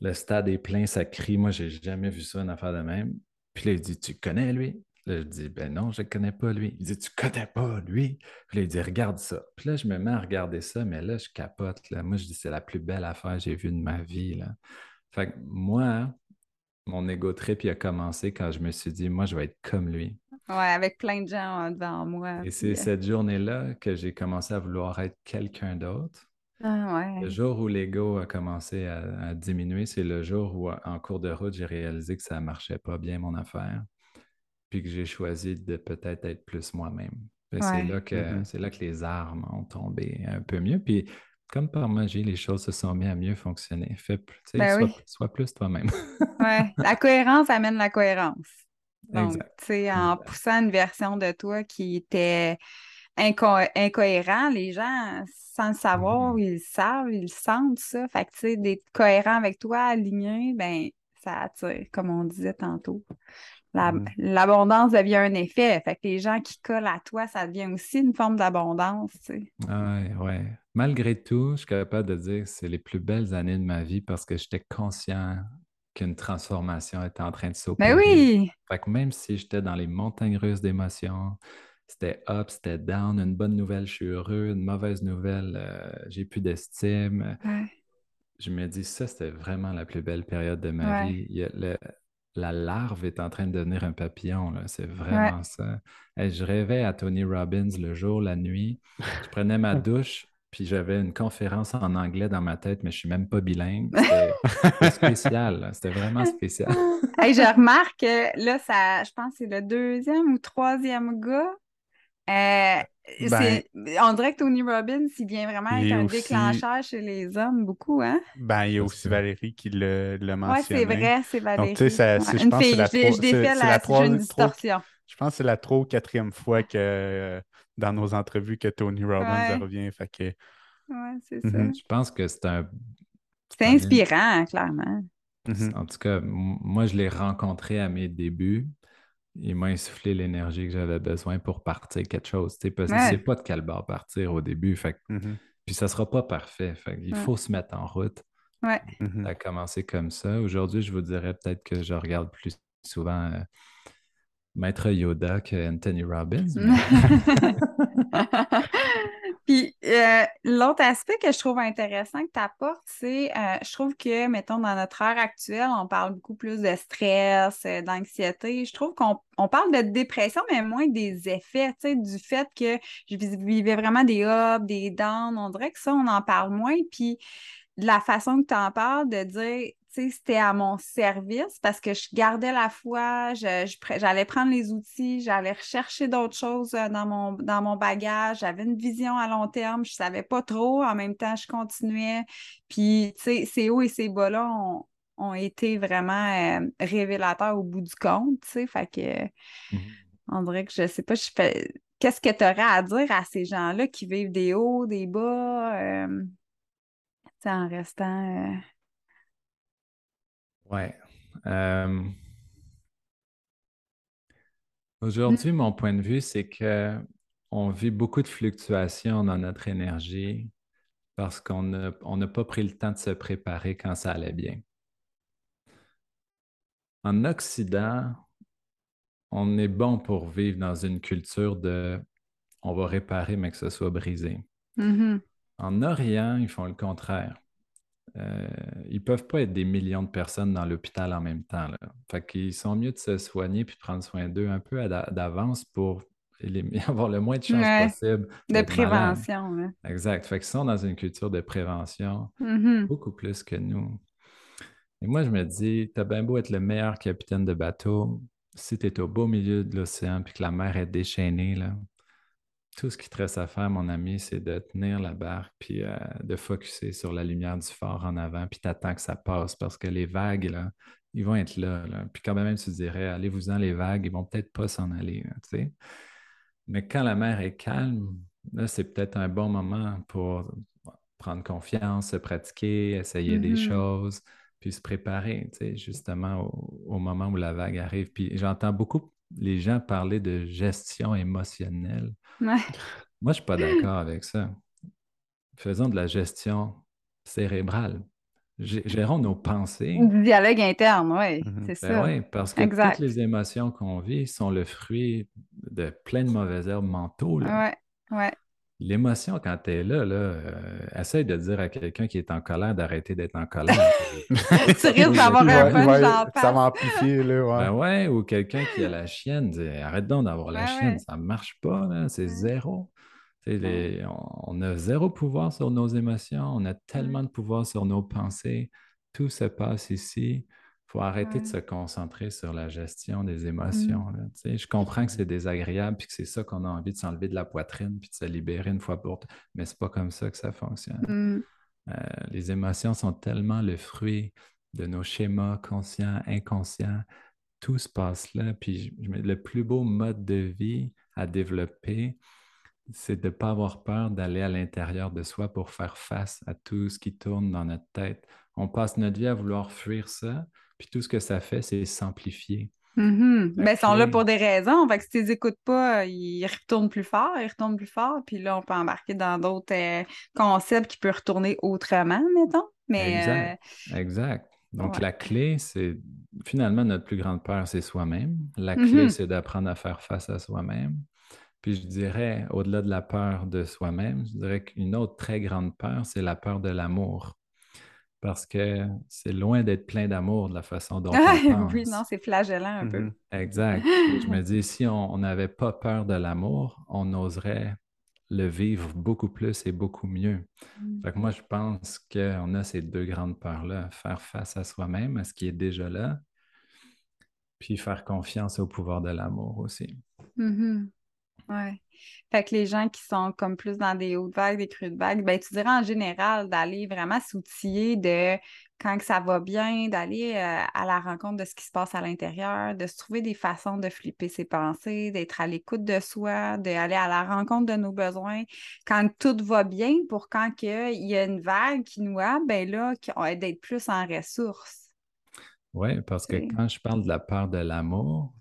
Le stade est plein, ça crie. Moi, j'ai jamais vu ça, une affaire de même. Puis là, il dit Tu connais lui Là, je dis, ben non, je ne connais pas lui. Il dit, tu ne connais pas lui? Puis là, il dit, regarde ça. Puis là, je me mets à regarder ça, mais là, je capote. Là. Moi, je dis, c'est la plus belle affaire que j'ai vue de ma vie. Là. Fait que moi, mon ego trip, il a commencé quand je me suis dit, moi, je vais être comme lui. Ouais, avec plein de gens devant moi. Et c'est euh cette journée-là que j'ai commencé à vouloir être quelqu'un d'autre. Ah, ouais. Le jour où l'ego a commencé à, à diminuer, c'est le jour où, en cours de route, j'ai réalisé que ça ne marchait pas bien, mon affaire puis que j'ai choisi de peut-être être plus moi-même. C'est là, que, mm-hmm. là que les armes ont tombé un peu mieux. Puis comme par magie, les choses se sont mis à mieux fonctionner. Fais, ben sois, plus toi-même. oui, la cohérence amène la cohérence. Donc, tu sais, en poussant une version de toi qui était incohérent, les gens, sans le savoir, mm-hmm. ils savent, ils sentent ça. Fait que, tu sais, d'être cohérent avec toi, aligné, ben ça attire, comme on disait tantôt. Mm-hmm. L'abondance devient un effet. Fait que les gens qui collent à toi, ça devient aussi une forme d'abondance. Tu sais. ouais. Malgré tout, je suis capable de dire que c'est les plus belles années de ma vie parce que j'étais conscient qu'une transformation était en train de s'opérer. Mais oui! Fait que même si j'étais dans les montagnes russes d'émotions, c'était up, c'était down, une bonne nouvelle, je suis heureux, une mauvaise nouvelle, euh, j'ai plus d'estime. Je me dis, ça, c'était vraiment la plus belle période de ma vie. Il y a le, la larve est en train de devenir un papillon. C'est vraiment ça. je rêvais à Tony Robbins le jour, la nuit. Je prenais ma douche, puis j'avais une conférence en anglais dans ma tête, mais je suis même pas bilingue. C'était spécial. C'était vraiment spécial. je remarque que là, ça, je pense que c'est le deuxième ou troisième gars. Euh, ben, on dirait que Tony Robbins, il vient vraiment être un déclencheur chez les hommes, beaucoup, hein? Ben, il y a aussi Valérie qui l'a mentionné. Oui, c'est vrai, c'est Valérie. Donc, tu sais, je pense que la je, défais la, une distorsion. je pense que c'est la trop ou quatrième fois que euh, dans nos entrevues que Tony Robbins revient. Fait que... Ouais, c'est ça. Mhm. Je pense que c'est un... C'est inspirant, clairement. Mhm. En tout cas, moi, je l'ai rencontré à mes débuts il m'a insufflé l'énergie que j'avais besoin pour partir quelque chose. Parce qu'il ne sait pas de quel bord partir au début. Fait, mm-hmm. Puis ça ne sera pas parfait. il faut se mettre en route. Ouais. Mm-hmm. Ça a commencé comme ça. Aujourd'hui, je vous dirais peut-être que je regarde plus souvent euh, Maître Yoda que Anthony Robbins. Puis euh, l'autre aspect que je trouve intéressant que tu apportes, c'est euh, je trouve que, mettons, dans notre ère actuelle, on parle beaucoup plus de stress, euh, d'anxiété. Je trouve qu'on parle de dépression, mais moins des effets, tu sais, du fait que je vivais vraiment des ups, des downs. On dirait que ça, on en parle moins. Puis de la façon que tu en parles, de dire, c'était à mon service parce que je gardais la foi, j'allais prendre les outils, j'allais rechercher d'autres choses euh, dans mon, dans mon bagage, j'avais une vision à long terme, je ne savais pas trop, en même temps, je continuais. Puis, tu sais, ces hauts et ces bas-là ont, été vraiment euh, révélateurs au bout du compte, tu sais, fait que mmh on dirait que je sais pas, je fais... Qu'est-ce que tu aurais à dire à ces gens-là qui vivent des hauts, des bas, euh, en restant... Ouais. Euh, aujourd'hui, mon point de vue, c'est que on vit beaucoup de fluctuations dans notre énergie parce qu'on n'a pas pris le temps de se préparer quand ça allait bien. En Occident, on est bon pour vivre dans une culture de on va réparer, mais que ce soit brisé. Mm-hmm. En Orient, ils font le contraire. Euh, ils ne peuvent pas être des millions de personnes dans l'hôpital en même temps. Là. Fait qu'ils sont mieux de se soigner puis de prendre soin d'eux un peu d'avance pour avoir le moins de chances possible. De prévention. Exact. Fait qu'ils sont dans une culture de prévention mm-hmm. beaucoup plus que nous. Et moi, je me dis, t'as bien beau être le meilleur capitaine de bateau, si tu es au beau milieu de l'océan puis que la mer est déchaînée, là, tout ce qui te reste à faire, mon ami, c'est de tenir la barque puis euh, de focuser sur la lumière du phare en avant, puis t'attends que ça passe parce que les vagues, là, ils vont être là. Puis quand même, tu dirais, allez-vous-en, les vagues, ils vont peut-être pas s'en aller. Mais quand la mer est calme, là, c'est peut-être un bon moment pour prendre confiance, se pratiquer, essayer des mm-hmm. choses, puis se préparer, justement, au, moment où la vague arrive. Puis j'entends beaucoup les gens parler de gestion émotionnelle. Moi, je ne suis pas d'accord avec ça. Faisons de la gestion cérébrale. Gérons nos pensées. Du dialogue interne, oui, mhm. c'est ben ça. Oui, parce que toutes les émotions qu'on vit sont le fruit de plein de mauvaises herbes mentaux. Oui, oui. L'émotion, quand tu es là, là euh, essaye de dire à quelqu'un qui est en colère d'arrêter d'être en colère. tu risques d'avoir un punch Ça va amplifier, là, ouais. Ben ouais, ou quelqu'un qui a la chienne, dit arrête donc d'avoir la chienne, ça ne marche pas, c'est zéro. on, a zéro pouvoir sur nos émotions, on a tellement de pouvoir sur nos pensées. Tout se passe ici faut arrêter de se concentrer sur la gestion des émotions. Mmh. Je comprends que c'est désagréable puis que c'est ça qu'on a envie de s'enlever de la poitrine puis de se libérer une fois pour toutes, mais c'est pas comme ça que ça fonctionne. Mmh. Euh, les émotions sont tellement le fruit de nos schémas conscients, inconscients. Tout se passe là. Puis le plus beau mode de vie à développer, c'est de ne pas avoir peur d'aller à l'intérieur de soi pour faire face à tout ce qui tourne dans notre tête. On passe notre vie à vouloir fuir ça, puis tout ce que ça fait, c'est s'amplifier. Mm ils sont là pour des raisons. Fait que si tu les écoutes pas, ils retournent plus fort, ils retournent plus fort. Puis là, on peut embarquer dans d'autres euh, concepts qui peuvent retourner autrement, mettons. Mais, exact. Euh, exact. Donc, la clé, c'est finalement notre plus grande peur, c'est soi-même. La mm-hmm. clé, c'est d'apprendre à faire face à soi-même. Puis je dirais, au-delà de la peur de soi-même, je dirais qu'une autre très grande peur, c'est la peur de l'amour parce que c'est loin d'être plein d'amour de la façon dont on pense. oui, non, c'est flagellant un peu. Mm-hmm. Exact. je me dis, si on n'avait pas peur de l'amour, on oserait le vivre beaucoup plus et beaucoup mieux. Mm. Fait que moi, je pense qu'on a ces deux grandes peurs-là, faire face à soi-même, à ce qui est déjà là, puis faire confiance au pouvoir de l'amour aussi. Mm-hmm. Ouais. Fait que les gens qui sont comme plus dans des hautes vagues, des crues de vagues, ben, tu dirais en général d'aller vraiment s'outiller de quand que ça va bien, d'aller euh, à la rencontre de ce qui se passe à l'intérieur, de se trouver des façons de flipper ses pensées, d'être à l'écoute de soi, d'aller à la rencontre de nos besoins. Quand tout va bien, pour quand il y a une vague qui nous a, ben là, d'être plus en ressources. Oui, parce que quand je parle de la peur de l'amour,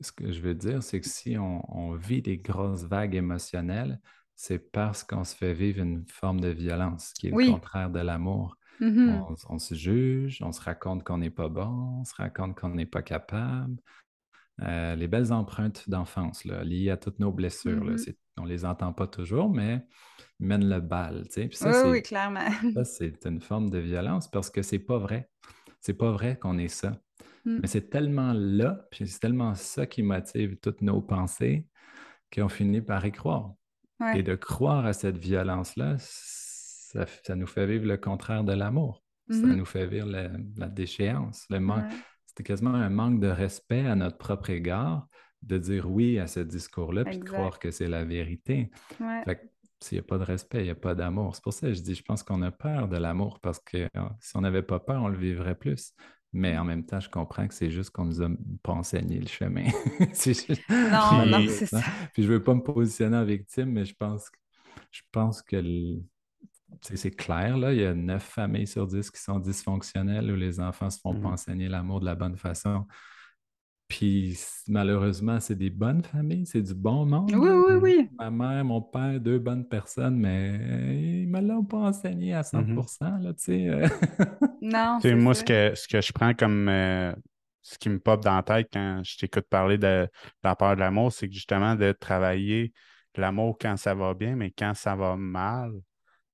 ce que je veux dire, c'est que si on, vit des grosses vagues émotionnelles, c'est parce qu'on se fait vivre une forme de violence qui est le contraire de l'amour. Mm-hmm. on, se juge, on se raconte qu'on n'est pas bon, on se raconte qu'on n'est pas capable. Euh, les belles empreintes d'enfance liées à toutes nos blessures, mm-hmm. on ne les entend pas toujours, mais ils mènent le bal. ça, oui, clairement. ça, c'est une forme de violence parce que c'est pas vrai. C'est pas vrai qu'on est ça. Mm. Mais c'est tellement là, puis c'est tellement ça qui motive toutes nos pensées qu'on finit par y croire. Et de croire à cette violence-là, ça, nous fait vivre le contraire de l'amour. Ça mm-hmm. nous fait vivre la, déchéance, le manque. C'est quasiment un manque de respect à notre propre égard de dire oui à ce discours-là puis de croire que c'est la vérité. s'il n'y a pas de respect, il n'y a pas d'amour. C'est pour ça que je dis, je pense qu'on a peur de l'amour parce que euh, si on n'avait pas peur, on le vivrait plus. Mais en même temps, je comprends que c'est juste qu'on nous a pas enseigné le chemin. Non, non, c'est ça. Puis je veux pas me positionner en victime, mais je pense, je pense que c'est clair, là, il y a neuf familles sur dix qui sont dysfonctionnelles où les enfants se font pas mmh. enseigner l'amour de la bonne façon. Puis malheureusement, c'est des bonnes familles, c'est du bon monde. Oui, oui, oui. Ma mère, mon père, deux bonnes personnes, mais ils ne me l'ont pas enseigné à 100 mmh là, tu sais. non. moi, ce que, ce que je prends comme. Euh, ce qui me pop dans la tête quand je t'écoute parler de, la peur de l'amour, c'est que justement de travailler l'amour quand ça va bien, mais quand ça va mal,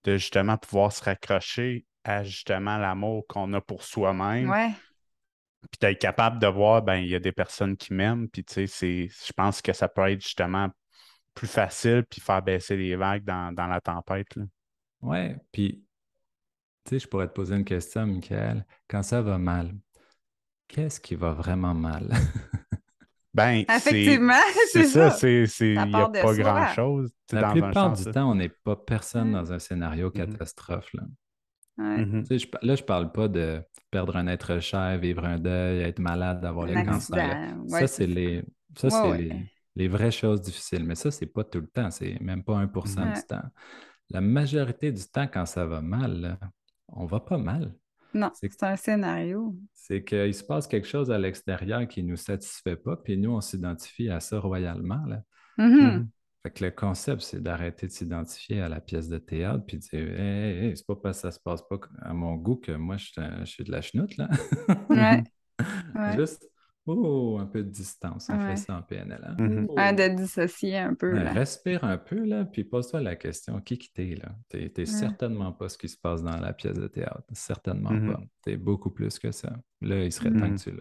de justement pouvoir se raccrocher à justement l'amour qu'on a pour soi-même. Ouais. Puis d'être capable de voir, ben, il y a des personnes qui m'aiment, puis tu sais, je pense que ça peut être justement plus facile, puis faire baisser les vagues dans, la tempête. Là. Ouais, puis tu sais, je pourrais te poser une question, Michael. Quand ça va mal, qu'est-ce qui va vraiment mal? ben, Effectivement, c'est ça. Il n'y a pas grand-chose. La plupart du temps, on n'est pas personne dans un scénario mm-hmm. catastrophe. Là. Mm-hmm. je, là, je parle pas de perdre un être cher, vivre un deuil, être malade, avoir le cancer. ça, c'est les, ça, c'est les, vraies choses difficiles. Mais ça, c'est pas tout le temps. C'est même pas 1% du temps. La majorité du temps, quand ça va mal, on va pas mal. Non, c'est un scénario. C'est qu'il se passe quelque chose à l'extérieur qui ne nous satisfait pas, puis nous, on s'identifie à ça royalement. Là. Mm-hmm. Mm. Fait que le concept, c'est d'arrêter de s'identifier à la pièce de théâtre, puis de dire hey, c'est pas parce que ça se passe pas à mon goût que moi, je, suis de la chenoute, là. ouais. Juste Oh, un peu de distance, on fait ça en PNL. Hein? Mm-hmm. de dissocier un peu. Respire un peu, là, puis pose-toi la question, qui qui t'es, là? T'es certainement pas ce qui se passe dans la pièce de théâtre. Certainement mm-hmm. pas. T'es beaucoup plus que ça. Là, il serait temps que tu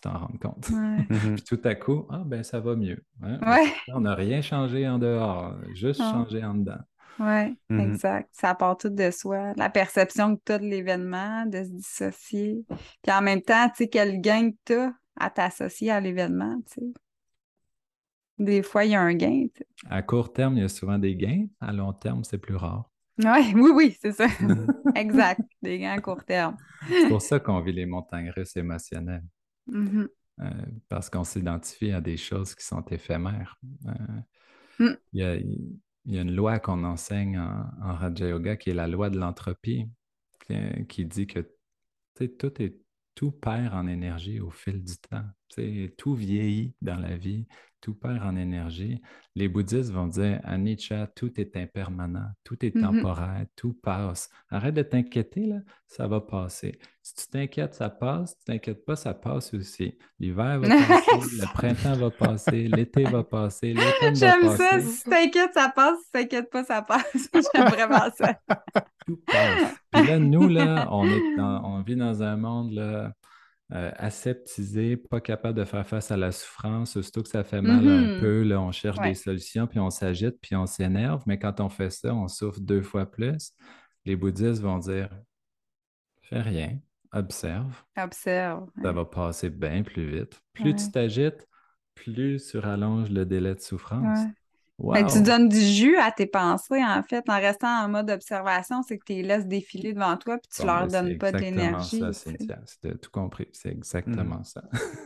t'en rendes compte. puis tout à coup, ah ben ça va mieux. Hein? On n'a rien changé en dehors, juste changé en dedans. Oui, exact. Ça part tout de soi. La perception que tu as de l'événement, de se dissocier. Puis en même temps, tu sais, quel gain que tu as à t'associer à l'événement, tu sais. Des fois, il y a un gain. À court terme, il y a souvent des gains. À long terme, c'est plus rare. Ouais, oui, oui, c'est ça. exact. Des gains à court terme. c'est pour ça qu'on vit les montagnes russes émotionnelles. Mm-hmm. Euh, parce qu'on s'identifie à des choses qui sont éphémères. Euh, mm. il, y a, une loi qu'on enseigne en, en Raja Yoga qui est la loi de l'entropie, qui, qui, dit que tout est tout perd en énergie au fil du temps. tout vieillit dans la vie, tout perd en énergie. Les bouddhistes vont dire Anicca, tout est impermanent, tout est mm-hmm. temporaire, tout passe. Arrête de t'inquiéter, là, ça va passer. Si tu t'inquiètes, ça passe. Si tu t'inquiètes pas, ça passe aussi. L'hiver va passer, le printemps va passer, l'été va passer, l'automne va passer. J'aime ça. Si tu t'inquiètes, ça passe. Si tu t'inquiètes pas, ça passe. J'aime vraiment ça. tout passe. Puis là, nous, là, on, est on vit dans un monde là, euh, aseptisé, pas capable de faire face à la souffrance, surtout que ça fait mal un mm-hmm. peu, là, on cherche des solutions, puis on s'agite, puis on s'énerve, mais quand on fait ça, on souffre deux fois plus. Les bouddhistes vont dire Fais rien, observe. Observe. Ça va passer bien plus vite. Plus tu t'agites, plus tu rallonges le délai de souffrance. Ben, tu donnes du jus à tes pensées, en fait, en restant en mode observation, c'est que tu les laisses défiler devant toi puis tu leur ben, donnes pas d'énergie. C'est ça, c'est tout compris. C'est exactement mm. ça.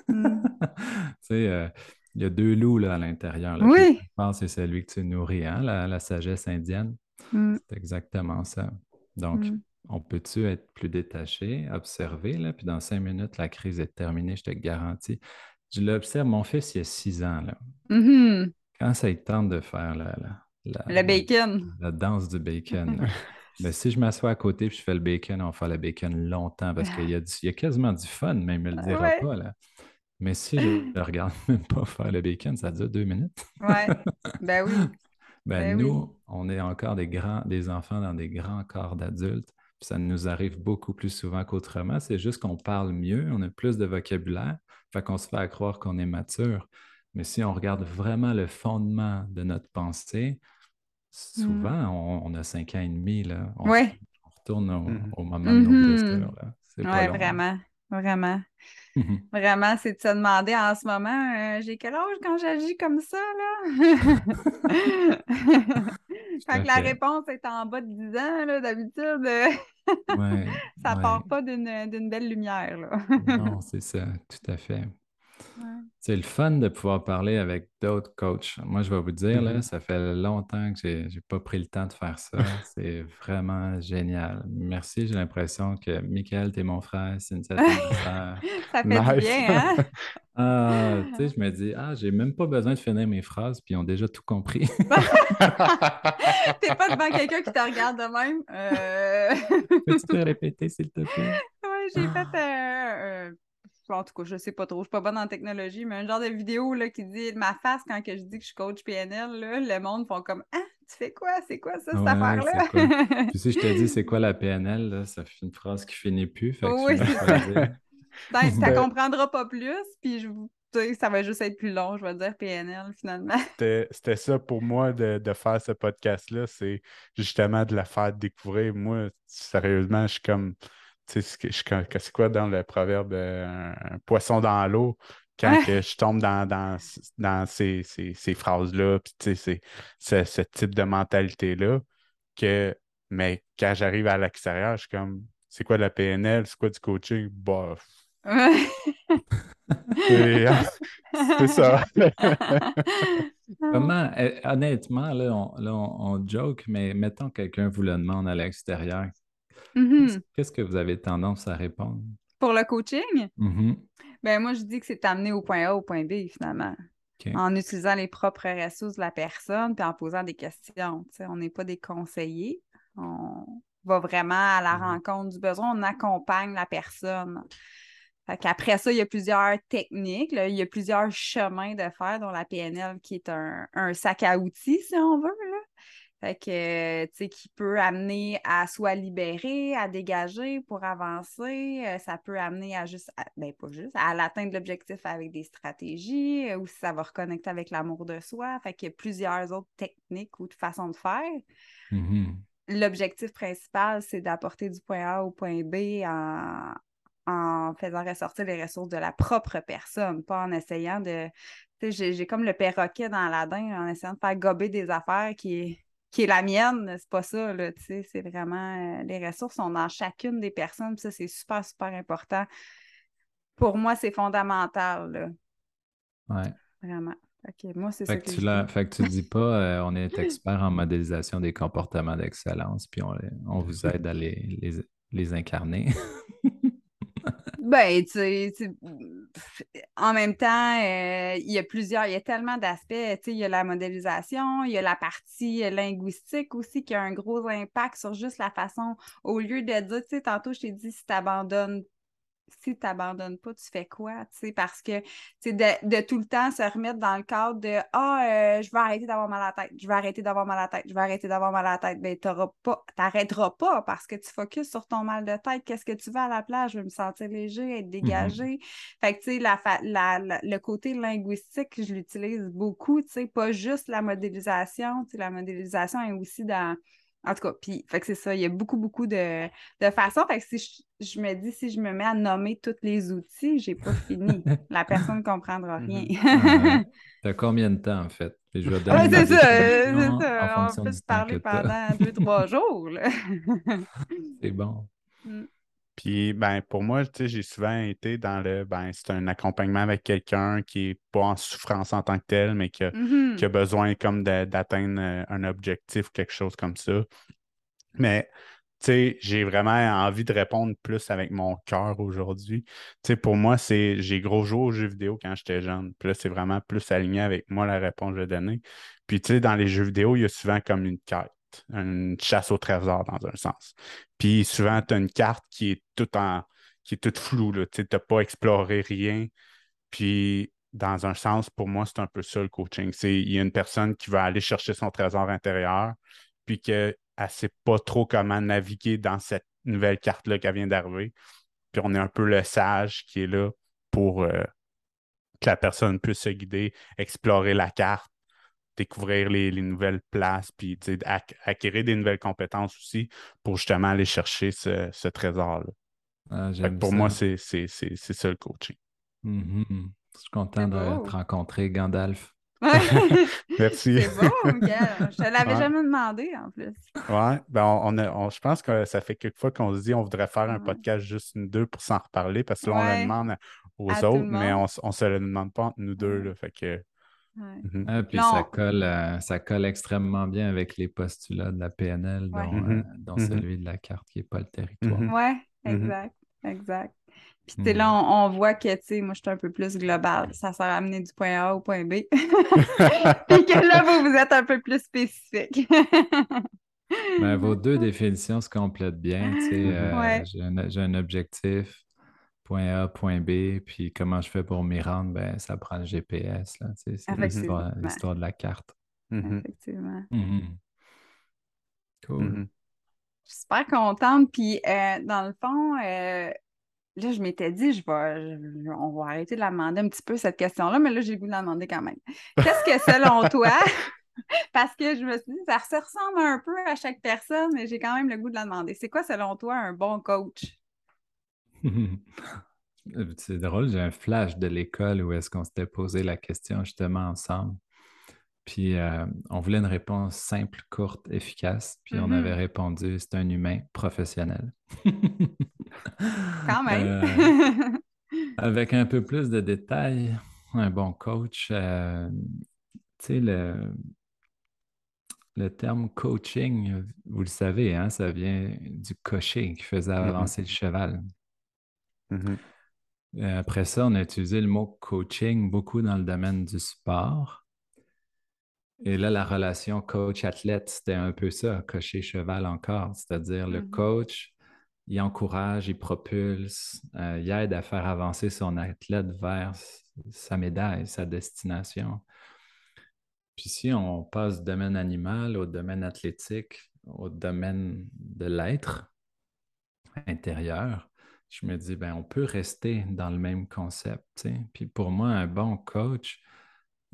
Mm. tu sais, euh, il y a deux loups là, à l'intérieur. Oui. Je pense que c'est celui que tu nourris, hein, la, sagesse indienne. Mm. C'est exactement ça. Donc, on peut-tu être plus détaché, observer, là, puis dans cinq minutes, la crise est terminée, je te garantis. Je l'observe, mon fils, il y a six ans. Là. Mm-hmm. Quand ça tente de faire la, le bacon. La, danse du bacon. Mais si je m'assois à côté et je fais le bacon, on va faire le bacon longtemps parce qu'il y, a y a quasiment du fun, même il ne le dira pas. Là. Mais si je ne regarde même pas faire le bacon, ça dure deux minutes. ouais, ben oui. Ben, ben nous, on est encore des grands, des enfants dans des grands corps d'adultes. Ça nous arrive beaucoup plus souvent qu'autrement. C'est juste qu'on parle mieux, on a plus de vocabulaire. Fait qu'on se fait à croire qu'on est mature. Mais si on regarde vraiment le fondement de notre pensée, souvent, mm. on, a cinq ans et demi, là. On, retourne mm-hmm. au, moment de nos mm-hmm. blessures. Oui, vraiment. Vraiment. Vraiment, c'est de se demander en ce moment, euh, j'ai quel âge quand j'agis comme ça, là? fait que la réponse est en bas de 10 ans, là, d'habitude. ouais, ça part pas d'une belle lumière, là. non, c'est ça, tout à fait. C'est le fun de pouvoir parler avec d'autres coachs. Moi, je vais vous dire, là, mm-hmm. ça fait longtemps que je n'ai pas pris le temps de faire ça. C'est vraiment génial. Merci. J'ai l'impression que Michael, tu es mon frère, Cynthia, t'es mon frère. ça fait bien, hein? ah, tu sais, je me dis, ah, j'ai même pas besoin de finir mes phrases, puis ils ont déjà tout compris. t'es pas devant quelqu'un qui te regarde de même? Euh... Peux-tu te répéter, s'il te plaît? Oui, j'ai fait un en tout cas, je sais pas trop, je suis pas bonne en technologie, mais un genre de vidéo là, qui dit ma face quand que je dis que je coach PNL, là, le monde font comme Ah, tu fais quoi? C'est quoi ça, cette affaire-là? Puis si je te dis c'est quoi la PNL, là, ça fait une phrase qui finit plus. Fait oui, c'est ça. Ben, ça comprendra pas plus, puis je ça va juste être plus long, je vais dire PNL finalement. C'était ça pour moi de, de faire ce podcast-là, c'est justement de la faire découvrir. Moi, sérieusement, je suis comme c'est quoi dans le proverbe euh, un poisson dans l'eau? Quand je tombe dans, dans, ces, phrases-là, puis c'est ce type de mentalité-là, que mais quand j'arrive à l'extérieur, je suis comme c'est quoi la PNL, c'est quoi du coaching? Bof. c'est ça. Comment, eh, honnêtement, là, on, là on, joke, mais mettons quelqu'un vous le demande à l'extérieur, Mm-hmm. Qu'est-ce que vous avez tendance à répondre? Pour le coaching? Mm-hmm. Ben, moi, je dis que c'est amener au point A, au point B, finalement. En utilisant les propres ressources de la personne puis en posant des questions. on n'est pas des conseillers. On va vraiment à la mm-hmm. rencontre du besoin. On accompagne la personne. Après ça, il y a plusieurs techniques, il y a plusieurs chemins de faire, dont la PNL qui est un, un sac à outils, si on veut. Là. Fait que, tu sais, qui peut amener à soit libérer, à dégager pour avancer. Euh, ça peut amener à juste, ben pas juste, à l'atteindre l'objectif avec des stratégies euh, ou si ça va reconnecter avec l'amour de soi. Fait qu'il y a plusieurs autres techniques ou de façons de faire. Mm-hmm. L'objectif principal, c'est d'apporter du point A au point B en, en faisant ressortir les ressources de la propre personne, pas en essayant de. J'ai comme le perroquet dans Aladdin, en essayant de faire gober des affaires qui, qui est la mienne, c'est pas ça, là, tu sais, c'est vraiment, euh, les ressources sont dans chacune des personnes, ça, c'est super, super important. Pour moi, c'est fondamental, là. Ouais. Vraiment. OK, moi, c'est ça que, tu dis. Fait que tu dis pas, euh, on est expert en modélisation des comportements d'excellence, puis on, on, vous aide à les, les, les incarner. Ben, tu sais, en même temps, euh, il y a plusieurs, il y a tellement d'aspects. Tu il y a la modélisation, il y a la partie linguistique aussi qui a un gros impact sur juste la façon, au lieu de dire, tu sais, tantôt, je t'ai dit, si tu abandonnes si tu n'abandonnes pas, tu fais quoi? Parce que de, de tout le temps se remettre dans le cadre de Ah, euh, je vais arrêter d'avoir mal à la tête, je vais arrêter d'avoir mal à la tête, je vais arrêter d'avoir mal à la tête. Ben, tu n'arrêteras pas parce que tu focuses sur ton mal de tête. Qu'est-ce que tu veux à la plage? Je veux me sentir léger, être mm-hmm. dégagé. Fait que, tu sais, la, le côté linguistique, je l'utilise beaucoup, tu sais, pas juste la modélisation. La modélisation est aussi dans en tout cas, puis, fait que c'est ça, il y a beaucoup, beaucoup de, de façons. Fait que si je, me dis, si je me mets à nommer tous les outils, j'ai pas fini. La personne ne comprendra rien. Tu T'as combien de temps, en fait? c'est ça, c'est ça. On peut se parler pendant deux, trois jours. c'est bon. Mm. Puis, ben, pour moi, tu sais, j'ai souvent été dans le, ben, c'est un accompagnement avec quelqu'un qui n'est pas en souffrance en tant que tel, mais qui a, mm-hmm. besoin comme d'atteindre euh, un objectif, quelque chose comme ça. Mais, tu sais, j'ai vraiment envie de répondre plus avec mon cœur aujourd'hui. Tu sais, pour moi, c'est, j'ai gros joué aux jeux vidéo quand j'étais jeune. Puis là, c'est vraiment plus aligné avec moi la réponse que je vais donner. Puis, tu sais, dans les jeux vidéo, il y a souvent comme une quête une chasse au trésor dans un sens. Puis souvent, tu as une carte qui est toute en qui est toute floue. Tu n'as pas exploré rien. Puis dans un sens, pour moi, c'est un peu ça le coaching. Il y a une personne qui va aller chercher son trésor intérieur, puis qu'elle ne sait pas trop comment naviguer dans cette nouvelle carte-là qui vient d'arriver. Puis on est un peu le sage qui est là pour euh, que la personne puisse se guider, explorer la carte, découvrir les, nouvelles places, puis acquérir des nouvelles compétences aussi pour justement aller chercher ce, trésor-là. Ah, pour moi, c'est ça le coaching. Mm-hmm. Je suis content de te rencontrer, Gandalf. Merci. C'est bon, Je te l'avais jamais demandé en plus. Ouais, ben on, je pense que ça fait quelques fois qu'on se dit on voudrait faire un podcast juste nous deux pour s'en reparler parce que là, on le demande aux autres, mais on ne se le demande pas entre nous deux. Là, fait que Mhm. Ah, puis ça colle, euh, ça colle extrêmement bien avec les postulats de la PNL, dont, mhm. euh, mhm. celui de la carte qui n'est pas le territoire. Oui, exact, exact. Puis là, on, voit que, tu sais, moi, je suis un peu plus global. Ça sert à amener du point A au point B. Puis que là, vous, vous êtes un peu plus spécifique. Ben, vos deux définitions se complètent bien. Tu sais, euh, j'ai un, objectif, point A, point B, puis comment je fais pour m'y rendre, ben, ça prend le GPS. C'est l'histoire de la carte. Mm-hmm. Effectivement. Mm-hmm. Cool. Mm-hmm. Je suis super contente. Puis, euh, dans le fond, euh, là, je m'étais dit, je vais, on va arrêter de la demander un petit peu cette question-là, mais là, j'ai le goût de la demander quand même. Qu'est-ce que, selon toi, parce que je me suis dit, ça se ressemble un peu à chaque personne, mais j'ai quand même le goût de la demander. C'est quoi, selon toi, un bon coach? C'est drôle, j'ai un flash de l'école où est-ce qu'on s'était posé la question justement ensemble. Puis euh, on voulait une réponse simple, courte, efficace. Puis on avait mm-hmm. répondu, c'est un humain professionnel. Quand même. Euh, avec un peu plus de détails, un bon coach, euh, tu sais, le, le terme coaching, vous le savez, hein, ça vient du cocher qui faisait mm-hmm. avancer le cheval. Mm-hmm. Après ça, on a utilisé le mot coaching beaucoup dans le domaine du sport. Et là, la relation coach-athlète, c'était un peu ça, cocher-cheval encore. C'est-à-dire, le mm-hmm. coach, il encourage, il propulse, euh, il aide à faire avancer son athlète vers sa médaille, sa destination. Puis si on passe du domaine animal au domaine athlétique, au domaine de l'être intérieur, je me dis, ben, on peut rester dans le même concept. Puis pour moi, un bon coach,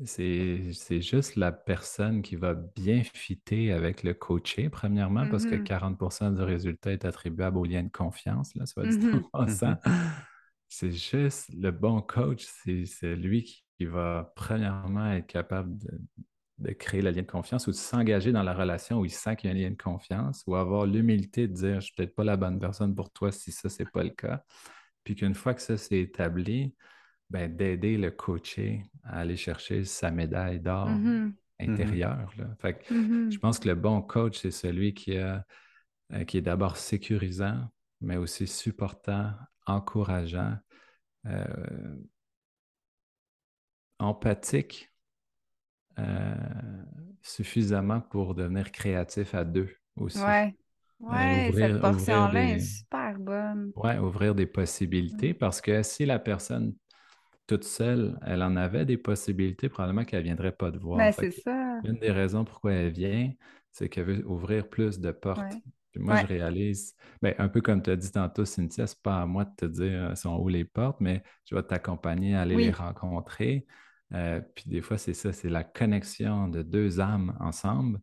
c'est juste la personne qui va bien fitter avec le coaché, premièrement, parce que 40% mmh du résultat est attribuable au lien de confiance, là, soit dit mmh en mmh C'est juste le bon coach, c'est lui qui, va premièrement être capable de, créer le lien de confiance ou de s'engager dans la relation où il sent qu'il y a un lien de confiance ou avoir l'humilité de dire je suis peut-être pas la bonne personne pour toi si ça, c'est pas le cas. Puis qu'une fois que ça s'est établi, ben, d'aider le coaché à aller chercher sa médaille d'or mm-hmm. Mm-hmm. intérieure. Mm-hmm. Je pense que le bon coach, c'est celui qui, euh, qui est d'abord sécurisant, mais aussi supportant, encourageant, euh, empathique, euh, suffisamment pour devenir créatif à deux aussi. Ouais. Oui, cette portion-là est super bonne. Oui, ouvrir des possibilités parce que si la personne toute seule, elle en avait des possibilités, probablement qu'elle ne viendrait pas te voir. Ben, c'est ça. Une des raisons pourquoi elle vient, c'est qu'elle veut ouvrir plus de portes. moi, je réalise, ben, un peu comme tu as dit tantôt, Cynthia, ce n'est pas à moi de te dire euh, sont où les portes, mais je vais t'accompagner à aller les rencontrer. Euh, puis des fois, c'est ça, c'est la connexion de deux âmes ensemble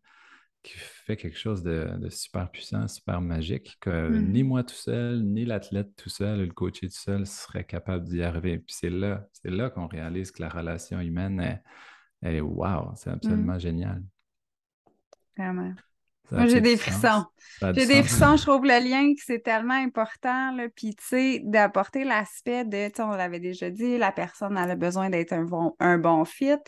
qui fait quelque chose de, super puissant, super magique, que ni mmh. moi tout seul, ni l'athlète tout seul, le coaché tout seul serait capable d'y arriver. Puis c'est là, c'est là qu'on réalise que la relation humaine, est, elle est wow, c'est mmh. absolument génial. Vraiment. Moi, j'ai des frissons. J'ai des frissons. Je trouve le lien que c'est tellement important. Là. Puis, tu sais, d'apporter l'aspect de, tu sais, on l'avait déjà dit, la personne a besoin d'être un bon, un bon fit.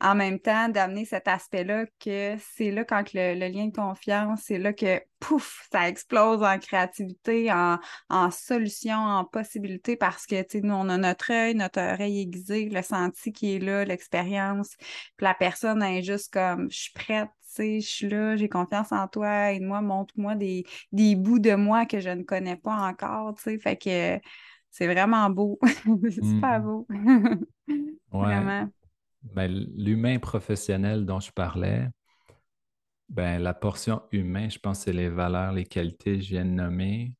En même temps, d'amener cet aspect-là que c'est là quand le, lien de confiance, c'est là que, pouf, ça explose en créativité, en, en solution, en possibilité parce que, tu sais, nous, on a notre œil, notre oreille aiguisée, le senti qui est là, l'expérience. Puis la personne est juste comme, je suis prête je suis là, j'ai confiance en toi, aide-moi, montre-moi des, bouts de moi que je ne connais pas encore, tu sais, fait que c'est vraiment beau, c'est super mmh. beau. vraiment. Ben, l'humain professionnel dont je parlais, ben, la portion humain, je pense, c'est les valeurs, les qualités que je viens de nommer.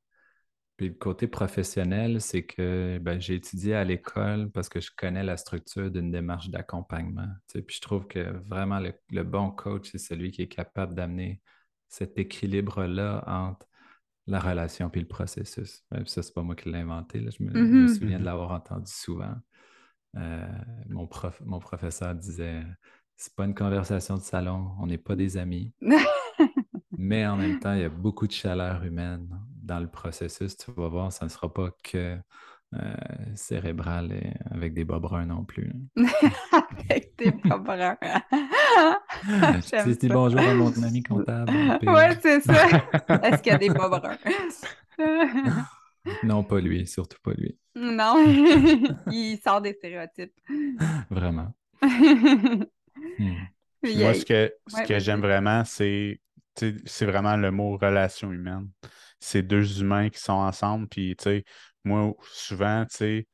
Puis le côté professionnel, c'est que ben, j'ai étudié à l'école parce que je connais la structure d'une démarche d'accompagnement. Puis je trouve que vraiment le, bon coach, c'est celui qui est capable d'amener cet équilibre-là entre la relation et le processus. Même ça, c'est pas moi qui l'ai inventé. Je, me, mm-hmm. souviens de l'avoir entendu souvent. Euh, mon, prof, mon professeur disait c'est pas une conversation de salon, on n'est pas des amis. Mais en même temps, il y a beaucoup de chaleur humaine dans le processus. Tu vas voir, ça ne sera pas que euh, cérébral et avec des bas bruns non plus. avec des bas bruns. tu dis bonjour à mon ami comptable. Oui, c'est ça. Est-ce qu'il y a des bas bruns? non, pas lui, surtout pas lui. Non, il sort des stéréotypes. Vraiment. Hmm. Moi, ce que, ce que j'aime vraiment, c'est c'est vraiment le mot relation humaine. C'est deux humains qui sont ensemble. Puis, tu sais, moi, souvent, tu sais,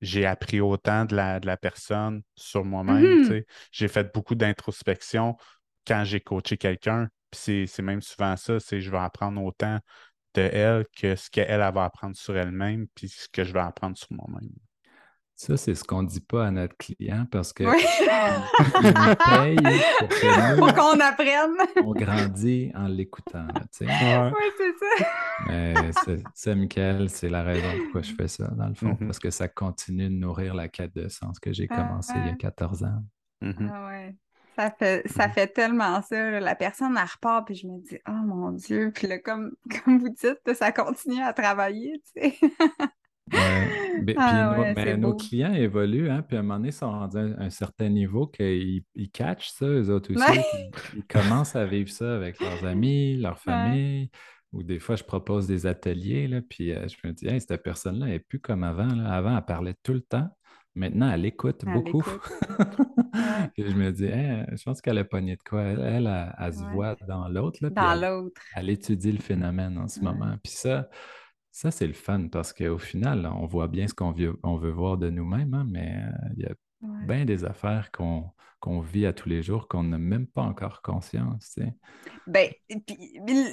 j'ai appris autant de la, de la personne sur moi-même. Mm-hmm. J'ai fait beaucoup d'introspection quand j'ai coaché quelqu'un. Puis c'est même souvent ça, c'est je vais apprendre autant de elle que ce qu'elle va apprendre sur elle-même, puis ce que je vais apprendre sur moi-même. Ça, c'est ce qu'on ne dit pas à notre client parce que nous paye pour qu'on apprenne. on grandit en l'écoutant. Oui, c'est ça. Mais ça, Michael, c'est la raison pourquoi je fais ça, dans le fond, mm-hmm. parce que ça continue de nourrir la quête de sens que j'ai ah, commencé il y a 14 ans. Mm-hmm. Ah ouais. Ça fait, ça mm-hmm. fait tellement ça. La personne, elle repart, puis je me dis, oh mon Dieu. Puis là, comme, comme vous dites, ça continue à travailler, tu sais. Ouais. Ah mais nos clients évoluent, hein, puis à un moment donné, ils sont rendus à un, certain niveau qu'ils ils catchent ça, eux autres aussi. Ils, commencent à vivre ça avec leurs amis, leur famille. Ou des fois, je propose des ateliers, là, puis euh, je me dis, hey, cette personne-là n'est plus comme avant. Avant, elle parlait tout le temps. Maintenant, elle écoute beaucoup. je me dis, je pense qu'elle a pogné de quoi. Elle, elle, se voit dans l'autre. Dans l'autre. Elle, étudie le phénomène en ce moment. Puis ça, ça, c'est le fun parce qu'au final, on voit bien ce qu'on veut, on veut voir de nous-mêmes, hein, mais euh, il y a bien des affaires qu'on vit à tous les jours qu'on n'a même pas encore conscience. Tu ben,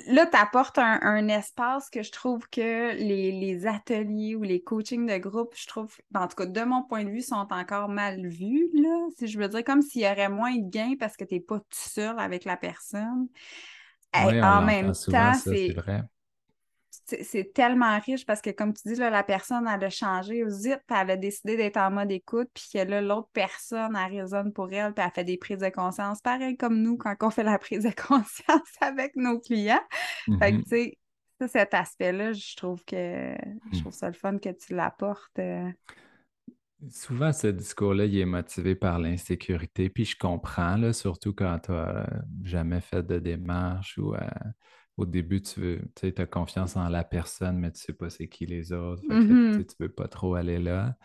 là, tu apportes un, espace que je trouve que les, ateliers ou les coachings de groupe, je trouve, en tout cas, de mon point de vue, sont encore mal vus. Là, si je veux dire, comme s'il y aurait moins de gains parce que tu n'es pas tout seul avec la personne. en même temps, c'est vrai c'est tellement riche parce que, comme tu dis, là, la personne, elle a changé au zip, puis elle a décidé d'être en mode écoute, puis que là, l'autre personne, elle résonne pour elle, puis elle fait des prises de conscience, pareil comme nous quand on fait la prise de conscience avec nos clients. Fait que, mm-hmm. tu sais, ça, cet aspect-là, je trouve que je mm. trouve ça le fun que tu l'apportes. Euh. Souvent, ce discours-là, il est motivé par l'insécurité, puis je comprends, là, surtout quand tu n'as jamais fait de démarche ou euh, au début, tu as confiance en la personne, mais tu sais pas c'est qui les autres. tu ne tu veux pas trop aller là.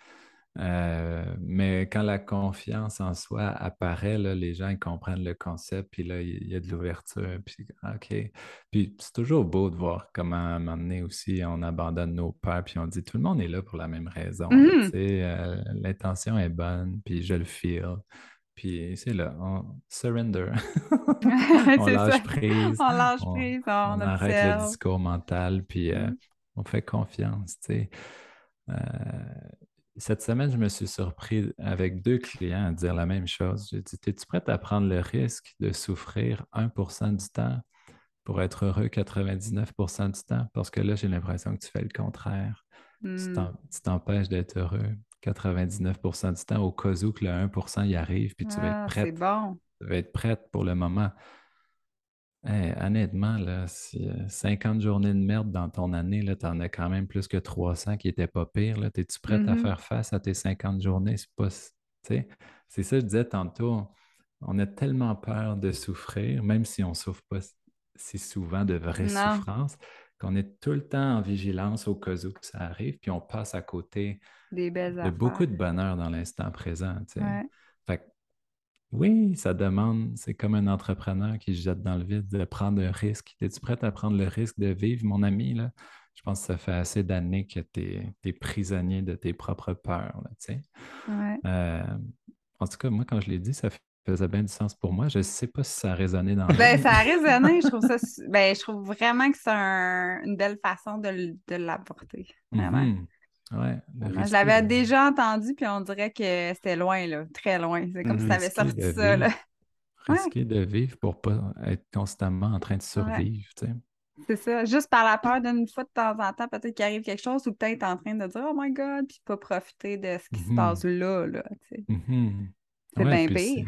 Euh, mais quand la confiance en soi apparaît, là, les gens ils comprennent le concept, puis là, il y, a de l'ouverture. Puis, OK. Puis c'est toujours beau de voir comment à un moment donné aussi, on abandonne nos peurs, puis on dit tout le monde est là pour la même raison. Mm-hmm. Euh, l'intention est bonne, puis je le feel. Puis c'est là, on surrender. on lâche prise. On lâche prise, on, arrête le discours mental, puis euh, mm. on fait confiance. Tu euh, cette semaine, je me suis surpris avec deux clients à dire la même chose. J'ai dit Es-tu prête à prendre le risque de souffrir 1% du temps pour être heureux 99% du temps? Parce que là, j'ai l'impression que tu fais le contraire. Tu mm. t'empêches d'être heureux. 99% du temps au cas où que le 1% y arrive, puis tu vas être ah, prête. Bon. Tu vas être prête pour le moment. honnêtement, là, si 50 euh, journées de merde dans ton année, tu en as quand même plus que 300 qui n'étaient pas pires. Es-tu prête à mm-hmm. faire face à tes 50 journées? C'est pas. C'est ça que je disais tantôt. On a tellement peur de souffrir, même si on ne souffre pas si souvent de vraies souffrances qu'on est tout le temps en vigilance au cas où que ça arrive, puis on passe à côté de beaucoup de bonheur dans l'instant présent. Fait oui, ça demande, c'est comme un entrepreneur qui se jette dans le vide de prendre un risque. Es-tu prête à prendre le risque de vivre, mon ami? Là? Je pense que ça fait assez d'années que tu es, prisonnier de tes propres peurs. Euh, en tout cas, moi, quand je l'ai dit, ça fait faisait bien du sens pour moi. Je ne sais pas si ça a résonné dans ben, Ça a résonné. je trouve ça ben, je trouve vraiment que c'est une belle façon de, de l'apporter. Mhm. je l'avais déjà entendu, puis on dirait que c'était loin, là, très loin. C'est comme si ça avait sorti ça. Là. Risquer de vivre pour ne pas être constamment en train de survivre. C'est ça. Juste par la peur d'une fois de temps en temps, peut-être qu'il arrive quelque chose ou peut-être en train de dire Oh my God, puis pas profiter de ce qui se mhm. passe là. là mhm. C'est bien pire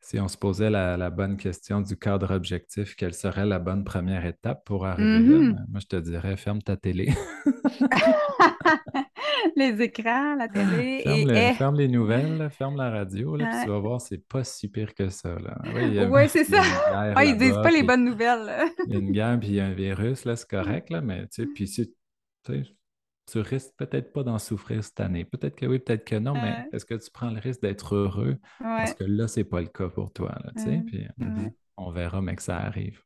si on se posait la, bonne question du cadre objectif, quelle serait la bonne première étape pour arriver là? Mm-hmm. Moi, je te dirais, ferme ta télé. les écrans, la télé. Ferme, les nouvelles, ferme la radio, là, puis tu vas voir, c'est pas si pire que ça. Oui, c'est ça. Ah, ils disent pas les bonnes nouvelles. il y a une guerre, puis il y a un virus, là, c'est correct, là, mais tu sais, puis si tu risques peut-être pas d'en souffrir cette année. Peut-être que oui, peut-être que non, mais est-ce que tu prends le risque d'être heureux? Parce que là, c'est pas le cas pour toi. Là, puis, On verra, mais que ça arrive.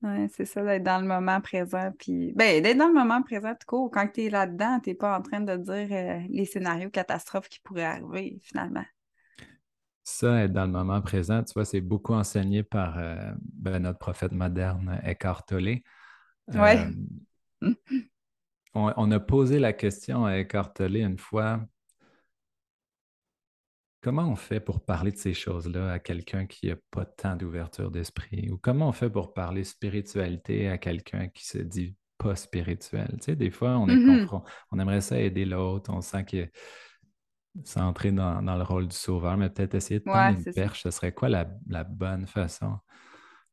Oui, c'est ça, d'être dans le moment présent. Puis, ben, d'être dans le moment présent, tout court. Quand tu es là-dedans, tu n'es pas en train de dire euh, les scénarios catastrophes qui pourraient arriver, finalement. Ça, être dans le moment présent, tu vois, c'est beaucoup enseigné par euh, ben, notre prophète moderne, Eckhart Tolle. Oui. On, a posé la question à Eckhart Tolle une fois Comment on fait pour parler de ces choses-là à quelqu'un qui n'a pas tant d'ouverture d'esprit? Ou comment on fait pour parler spiritualité à quelqu'un qui se dit pas spirituel? Tu sais, des fois, on est mm-hmm. on aimerait ça aider l'autre, on sent que c'est entrer dans, le rôle du sauveur, mais peut-être essayer de prendre une perche, ce serait quoi la, bonne façon?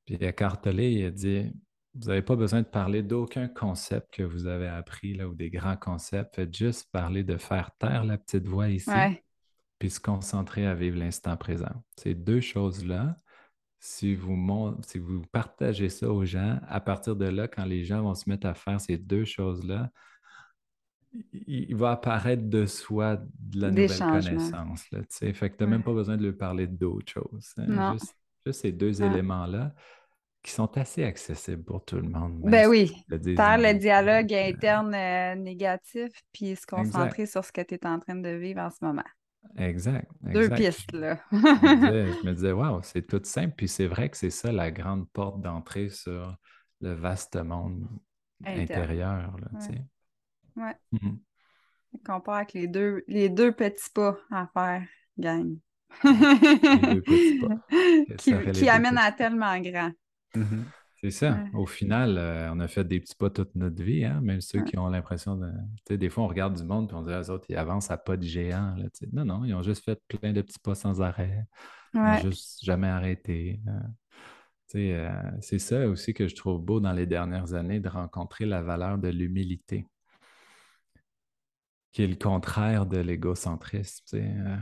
Puis Eckhart il a dit vous n'avez pas besoin de parler d'aucun concept que vous avez appris là, ou des grands concepts. Faites juste parler de faire taire la petite voix ici, puis se concentrer à vivre l'instant présent. Ces deux choses-là, si vous, si vous partagez ça aux gens, à partir de là, quand les gens vont se mettre à faire ces deux choses-là, il, va apparaître de soi de la nouvelle connaissance. Là, fait que tu n'as même pas besoin de lui parler d'autres choses. Hein. Juste, ces deux éléments-là qui sont assez accessibles pour tout le monde. Ben oui. Faire le dialogue interne euh, négatif, puis se concentrer sur ce que tu es en train de vivre en ce moment. Exact. Deux pistes, là. je, me disais, waouh, c'est tout simple. Puis c'est vrai que c'est ça la grande porte d'entrée sur le vaste monde intérieur. Là, ouais. ouais. Mm Compare avec les deux, les deux petits pas à faire, gang. les deux petits pas. qui, qui amènent à tellement grand. Mm-hmm. C'est ça. Au final, euh, on a fait des petits pas toute notre vie, hein? même ceux qui ont l'impression de. Des fois, on regarde du monde et on dit les autres, ils avancent à pas de géant. Là, non, non, ils ont juste fait plein de petits pas sans arrêt. Ils n'ont juste jamais arrêté. Euh, c'est ça aussi que je trouve beau dans les dernières années, de rencontrer la valeur de l'humilité, qui est le contraire de l'égocentrisme. Euh,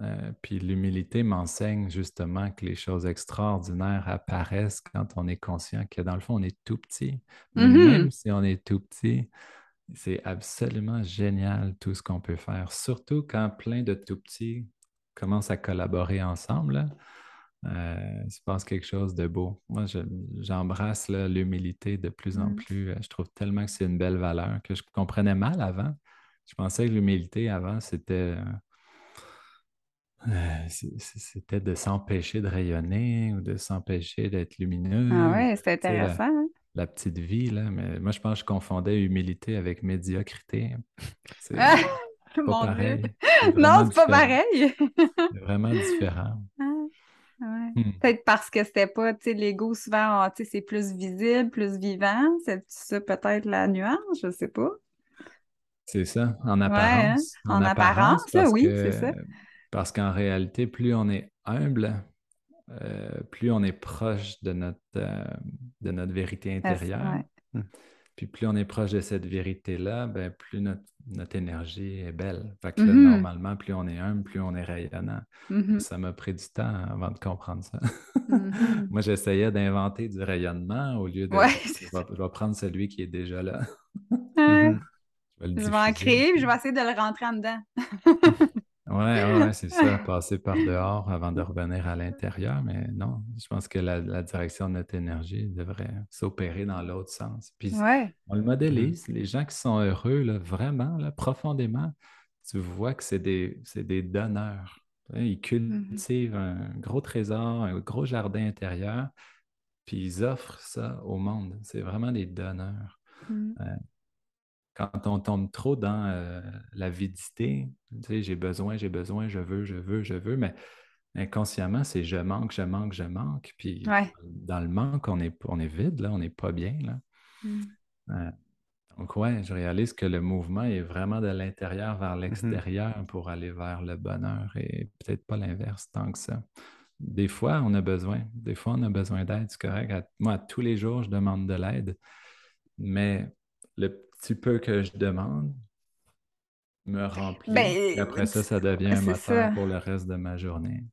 euh, puis l'humilité m'enseigne justement que les choses extraordinaires apparaissent quand on est conscient que dans le fond, on est tout petit. Mais mm-hmm. même si on est tout petit, c'est absolument génial tout ce qu'on peut faire. Surtout quand plein de tout petits commencent à collaborer ensemble. Euh, il se passe quelque chose de beau. Moi, j'embrasse l'humilité de plus en mm. plus. Je trouve tellement que c'est une belle valeur que je comprenais mal avant. Je pensais que l'humilité avant, c'était euh, c'était de s'empêcher de rayonner ou de s'empêcher d'être lumineux. Ah ouais, c'est intéressant. Hein? La, petite vie, là. Mais moi, je pense que je confondais humilité avec médiocrité. C'est ah, pas pareil. Non, c'est pas pareil. c'est vraiment différent. Ah, hmm. Peut-être parce que c'était pas, tu sais, l'ego souvent, ah, c'est plus visible, plus vivant. C'est ça peut-être la nuance, je sais pas. C'est ça, en hein? apparence. En, apparence, oui, c'est ça. Parce qu'en réalité, plus on est humble, euh, plus on est proche de notre, euh, de notre vérité intérieure. Hmm. Puis plus on est proche de cette vérité-là, ben, plus notre, notre, énergie est belle. Fait que mm-hmm. normalement, plus on est humble, plus on est rayonnant. Mm-hmm. Ça m'a pris du temps avant de comprendre ça. Mm-hmm. Moi, j'essayais d'inventer du rayonnement au lieu de. je, vais, prendre celui qui est déjà là. je vais, je vais en créer, puis je vais essayer de le rentrer en dedans. Oui, ouais, c'est ça, passer par dehors avant de revenir à l'intérieur. Mais non, je pense que la, direction de notre énergie devrait s'opérer dans l'autre sens. Puis on le modélise. Les gens qui sont heureux, là, vraiment, là, profondément, tu vois que c'est des, des, donneurs. Ils mmh cultivent un gros trésor, un gros jardin intérieur, puis ils offrent ça au monde. C'est vraiment des donneurs. Mmh. Euh, quand on tombe trop dans euh, l'avidité, tu sais, j'ai besoin, j'ai besoin, je veux, je veux, je veux, mais inconsciemment, c'est je manque, je manque, je manque. Puis dans le manque, on est, on est vide, là, on n'est pas bien. Là. Mmh. Euh, donc, ouais, je réalise que le mouvement est vraiment de l'intérieur vers mmh l'extérieur pour aller vers le bonheur et peut-être pas l'inverse tant que ça. Des fois, on a besoin. Des fois, on a besoin d'aide, c'est correct. Moi, tous les jours, je demande de l'aide. Mais le petit peu que je demande me remplit. Ben, après ça, ça devient un moteur pour le reste de ma journée.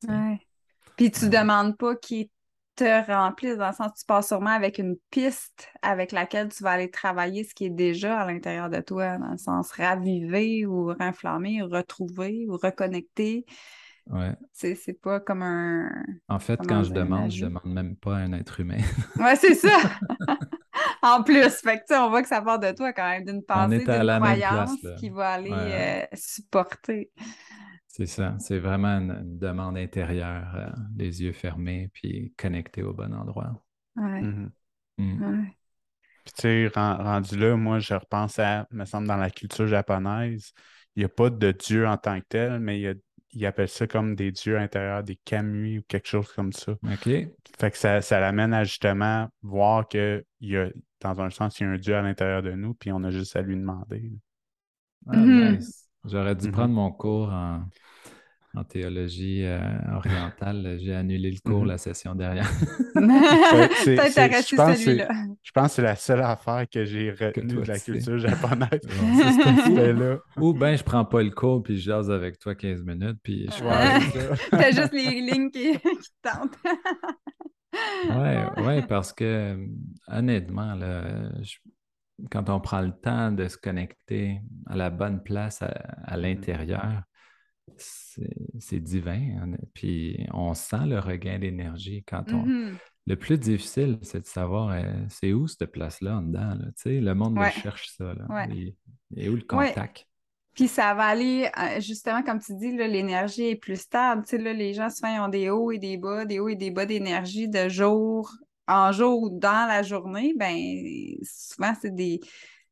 Puis tu ne demandes pas qu'il te remplisse, dans le sens que tu passes sûrement avec une piste avec laquelle tu vas aller travailler ce qui est déjà à l'intérieur de toi, dans le sens raviver ou renflammer, ou retrouver ou reconnecter. Ouais. C'est pas comme un. En fait, quand je demande, je demande même pas à un être humain. ouais, c'est ça. en plus, fait que, on voit que ça part de toi quand même, d'une pensée, d'une croyance qui va aller euh, supporter. C'est ça, c'est vraiment une, demande intérieure, euh, les yeux fermés, puis connecté au bon endroit. Ouais. Mm-hmm. Mm. Puis tu sais, rendu là, moi, je repense à, me semble, dans la culture japonaise, il n'y a pas de dieu en tant que tel, mais il y a ils appellent ça comme des dieux intérieurs, des kamui ou quelque chose comme ça. OK. Fait que ça, ça l'amène à justement voir que y a, dans un sens, il y a un dieu à l'intérieur de nous, puis on a juste à lui demander. Ah, mm-hmm. nice. J'aurais dû mm-hmm. prendre mon cours en, en théologie euh, orientale. J'ai annulé le cours, mm-hmm. la session derrière. je, pense je pense que c'est la seule affaire que j'ai retenue de la culture japonaise. Ou bien je prends pas le cours puis je jase avec toi 15 minutes puis je ouais, T'as juste les lignes qui, qui tentent. Oui, ouais, parce que honnêtement, quand on prend le temps de se connecter à la bonne place à l'intérieur, c'est divin. Hein, puis on sent le regain d'énergie quand on. Mm-hmm. Le plus difficile, c'est de savoir euh, c'est où cette place-là en dedans. Le monde cherche ça. Et, où le contact? Puis ça va aller, euh, justement, comme tu dis, l'énergie est plus stable. Là, les gens, souvent, ont des hauts et des bas, des hauts et des bas d'énergie de jour en jour ou dans la journée. Ben, souvent, c'est des,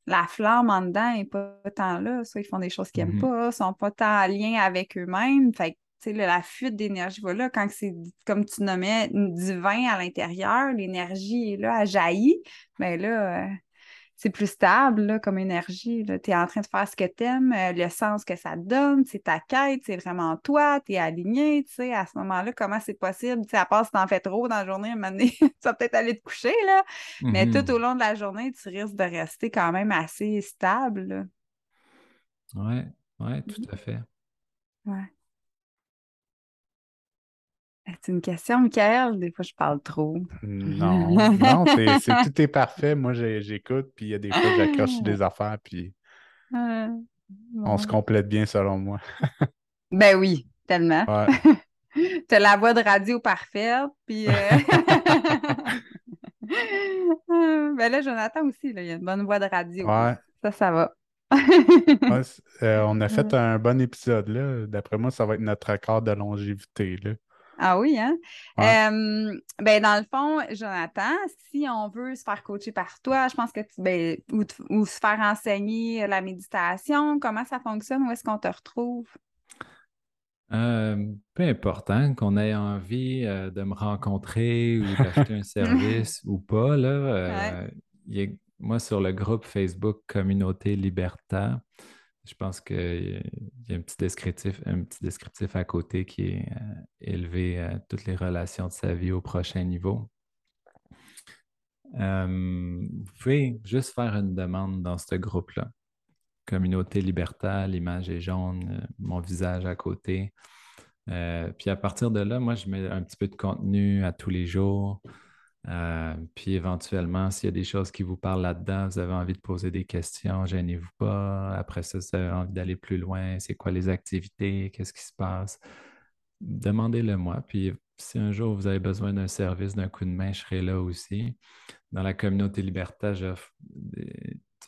la flamme en dedans n'est pas tant là. Soit ils font des choses qu'ils n'aiment mm-hmm. pas, sont pas tant en lien avec eux-mêmes. Fait que, la fuite d'énergie, voilà, quand c'est, comme tu nommais, divin à l'intérieur, l'énergie est là, elle jaillit, mais ben là, euh, c'est plus stable comme énergie. Tu es en train de faire ce que tu aimes, euh, le sens que ça te donne, c'est ta quête, c'est vraiment toi, tu es aligné. À ce moment-là, comment c'est possible? à part si tu en fais trop dans la journée, un tu vas peut-être aller te coucher, là. mais tout mm-hmm. au long de la journée, tu risques de rester quand même assez stable. Oui, ouais, tout à fait. Ouais. C'est une question, Michael? Des fois, je parle trop. Non, non, c'est, tout est parfait. Moi, j'écoute, puis il y a des fois, j'accroche des affaires, puis on se complète bien selon moi. ben oui, tellement. Tu as la voix de radio parfaite, puis... Euh, ben là, Jonathan aussi, il a une bonne voix de radio. Ça, ça va. Euh, on a fait un bon épisode, là. D'après moi, ça va être notre record de longévité, là. Ah oui, hein? ben dans le fond, Jonathan, si on veut se faire coacher par toi, je pense que tu, ben, ou, se faire enseigner la méditation, comment ça fonctionne? Où est-ce qu'on te retrouve? Euh, peu importe, hein, qu'on ait envie euh, de me rencontrer ou d'acheter un service ou pas, là, euh, moi, sur le groupe Facebook Communauté Liberta, je pense qu'il y a un petit descriptif, un petit descriptif à côté qui est euh, élevé toutes les relations de sa vie au prochain niveau. Euh, vous pouvez juste faire une demande dans ce groupe-là. Communauté Liberta, l'image est jaune, euh, mon visage à côté. puis à partir de là, moi, je mets un petit peu de contenu à tous les jours. Euh, puis éventuellement, s'il y a des choses qui vous parlent là-dedans, vous avez envie de poser des questions, gênez-vous pas. Après ça, vous avez envie d'aller plus loin, c'est quoi les activités, qu'est-ce qui se passe? Demandez-le moi. Puis si un jour vous avez besoin d'un service, d'un coup de main, je serai là aussi. Dans la communauté Liberta, j'offre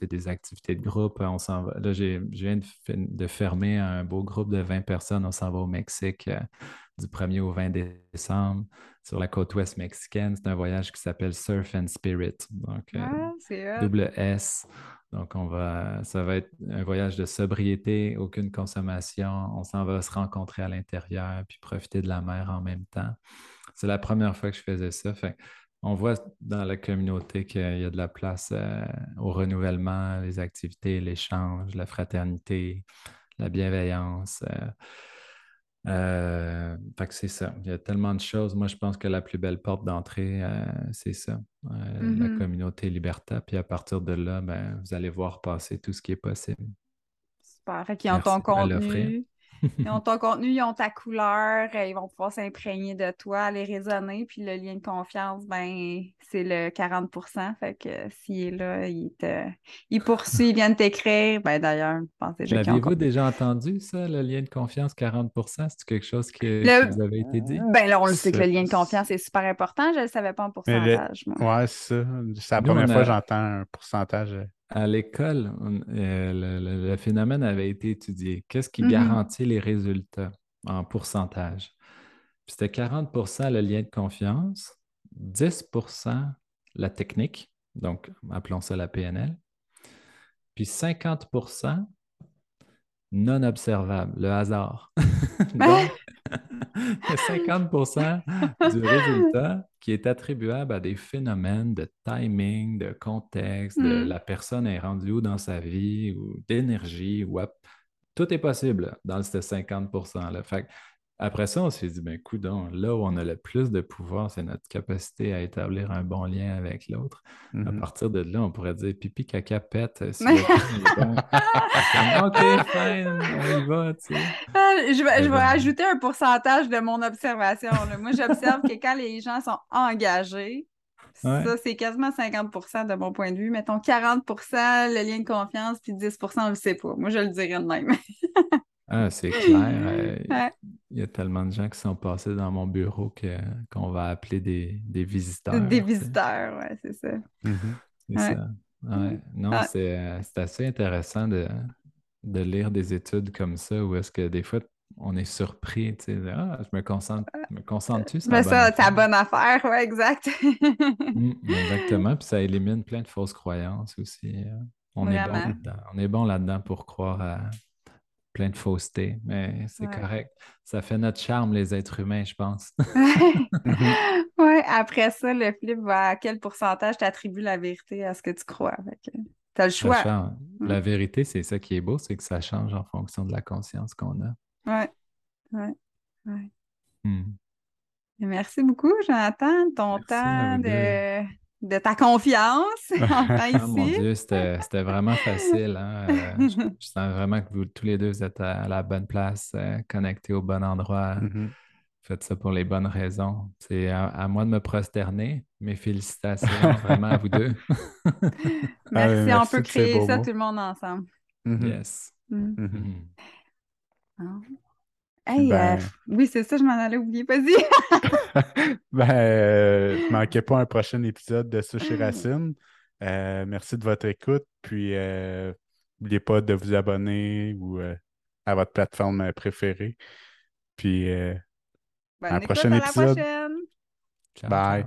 des, activités de groupe. On s'en va. Là, je viens de, fermer un beau groupe de 20 personnes. On s'en va au Mexique euh, du 1er au 20 décembre sur la côte ouest mexicaine. C'est un voyage qui s'appelle Surf and Spirit. Donc, euh, ah, double S. Donc, on va, ça va être un voyage de sobriété, aucune consommation. On s'en va se rencontrer à l'intérieur puis profiter de la mer en même temps. C'est la première fois que je faisais ça. on voit dans la communauté qu'il y a de la place euh, au renouvellement, les activités, l'échange, la fraternité, la bienveillance. Euh, euh, fait que c'est ça. Il y a tellement de choses. Moi, je pense que la plus belle porte d'entrée, euh, c'est ça. Euh, la mm-hmm. communauté Liberta. Puis à partir de là, ben, vous allez voir passer tout ce qui est possible. Super. Fait ont ton contenu. Ils ont ton contenu, ils ont ta couleur, euh, ils vont pouvoir s'imprégner de toi, aller raisonner. Puis le lien de confiance, ben, c'est le 40% Fait que s'il est là, il te il poursuit, il vient de t'écrire. Ben d'ailleurs, je pense déjà L'avez-vous déjà entendu, ça, le lien de confiance 40% C'est quelque chose qui, vous avait été dit? Ben là, on le sait que le lien de confiance est super important. Je ne le savais pas en pourcentage. Oui, Ouais, c'est ça. C'est la première fois que j'entends un pourcentage. À l'école, euh, le, phénomène avait été étudié. Qu'est-ce qui mm-hmm. garantit les résultats en pourcentage? C'était 40% le lien de confiance, 10% la technique, donc appelons ça la PNL, puis 50% non observable, le hasard. donc, 50% du résultat qui est attribuable à des phénomènes de timing, de contexte, de mm. la personne est rendue où dans sa vie, ou d'énergie, ou tout est possible dans ce 50 %-là. Fait après ça, on s'est dit, ben, coudon, là où on a le plus de pouvoir, c'est notre capacité à établir un bon lien avec l'autre. À mm-hmm. partir de là, on pourrait dire pipi, caca, pète. OK, fine, on y va, tu sais. Ah, je vais, je vais ajouter un pourcentage de mon observation. Moi, j'observe que quand les gens sont engagés, Ça, c'est quasiment 50% de mon point de vue. Mettons 40% le lien de confiance, puis 10% on ne le sait pas. Moi, je le dirais de même. Ah, c'est clair. Euh, il y a tellement de gens qui sont passés dans mon bureau que, qu'on va appeler des, des visiteurs. Des visiteurs, oui, c'est ça. Mm-hmm. C'est ça. Non, ah. c'est, assez intéressant de, de lire des études comme ça où est-ce que des fois on est surpris, tu sais, ah, je me concentre, me concentre-tu sur Mais ça, c'est la bonne affaire, oui, exact. Mm, exactement, puis ça élimine plein de fausses croyances aussi. Hein. On est bon là-dedans. On est bon là-dedans pour croire à, plein de fausseté, mais c'est correct. Ça fait notre charme, les êtres humains, je pense. oui, après ça, le flip va à quel pourcentage tu attribues la vérité à ce que tu crois? Tu as le choix. La vérité, c'est ça qui est beau, c'est que ça change en fonction de la conscience qu'on a. Oui, oui, oui. Hmm. Merci beaucoup, Jonathan, ton temps de de ta confiance en ici. Oh mon Dieu, c'était vraiment facile. Hein? Euh, je, sens vraiment que vous tous les deux êtes à, la bonne place, euh, connectés au bon endroit. Mm-hmm. Faites ça pour les bonnes raisons. C'est à, moi de me prosterner. Mes félicitations vraiment à vous deux. merci, on peut créer ça tout le monde ensemble. Mm-hmm. Yes. Mm. Mm-hmm. Ah. Hey, ben... Euh, oui, c'est ça, je m'en allais oublier. Vas-y. ben, euh, ne manquez pas un prochain épisode de Sushi Racine. Euh, merci de votre écoute. Puis, n'oubliez pas de vous abonner ou à votre plateforme préférée. Puis, à un prochain épisode. À la prochaine. Bye.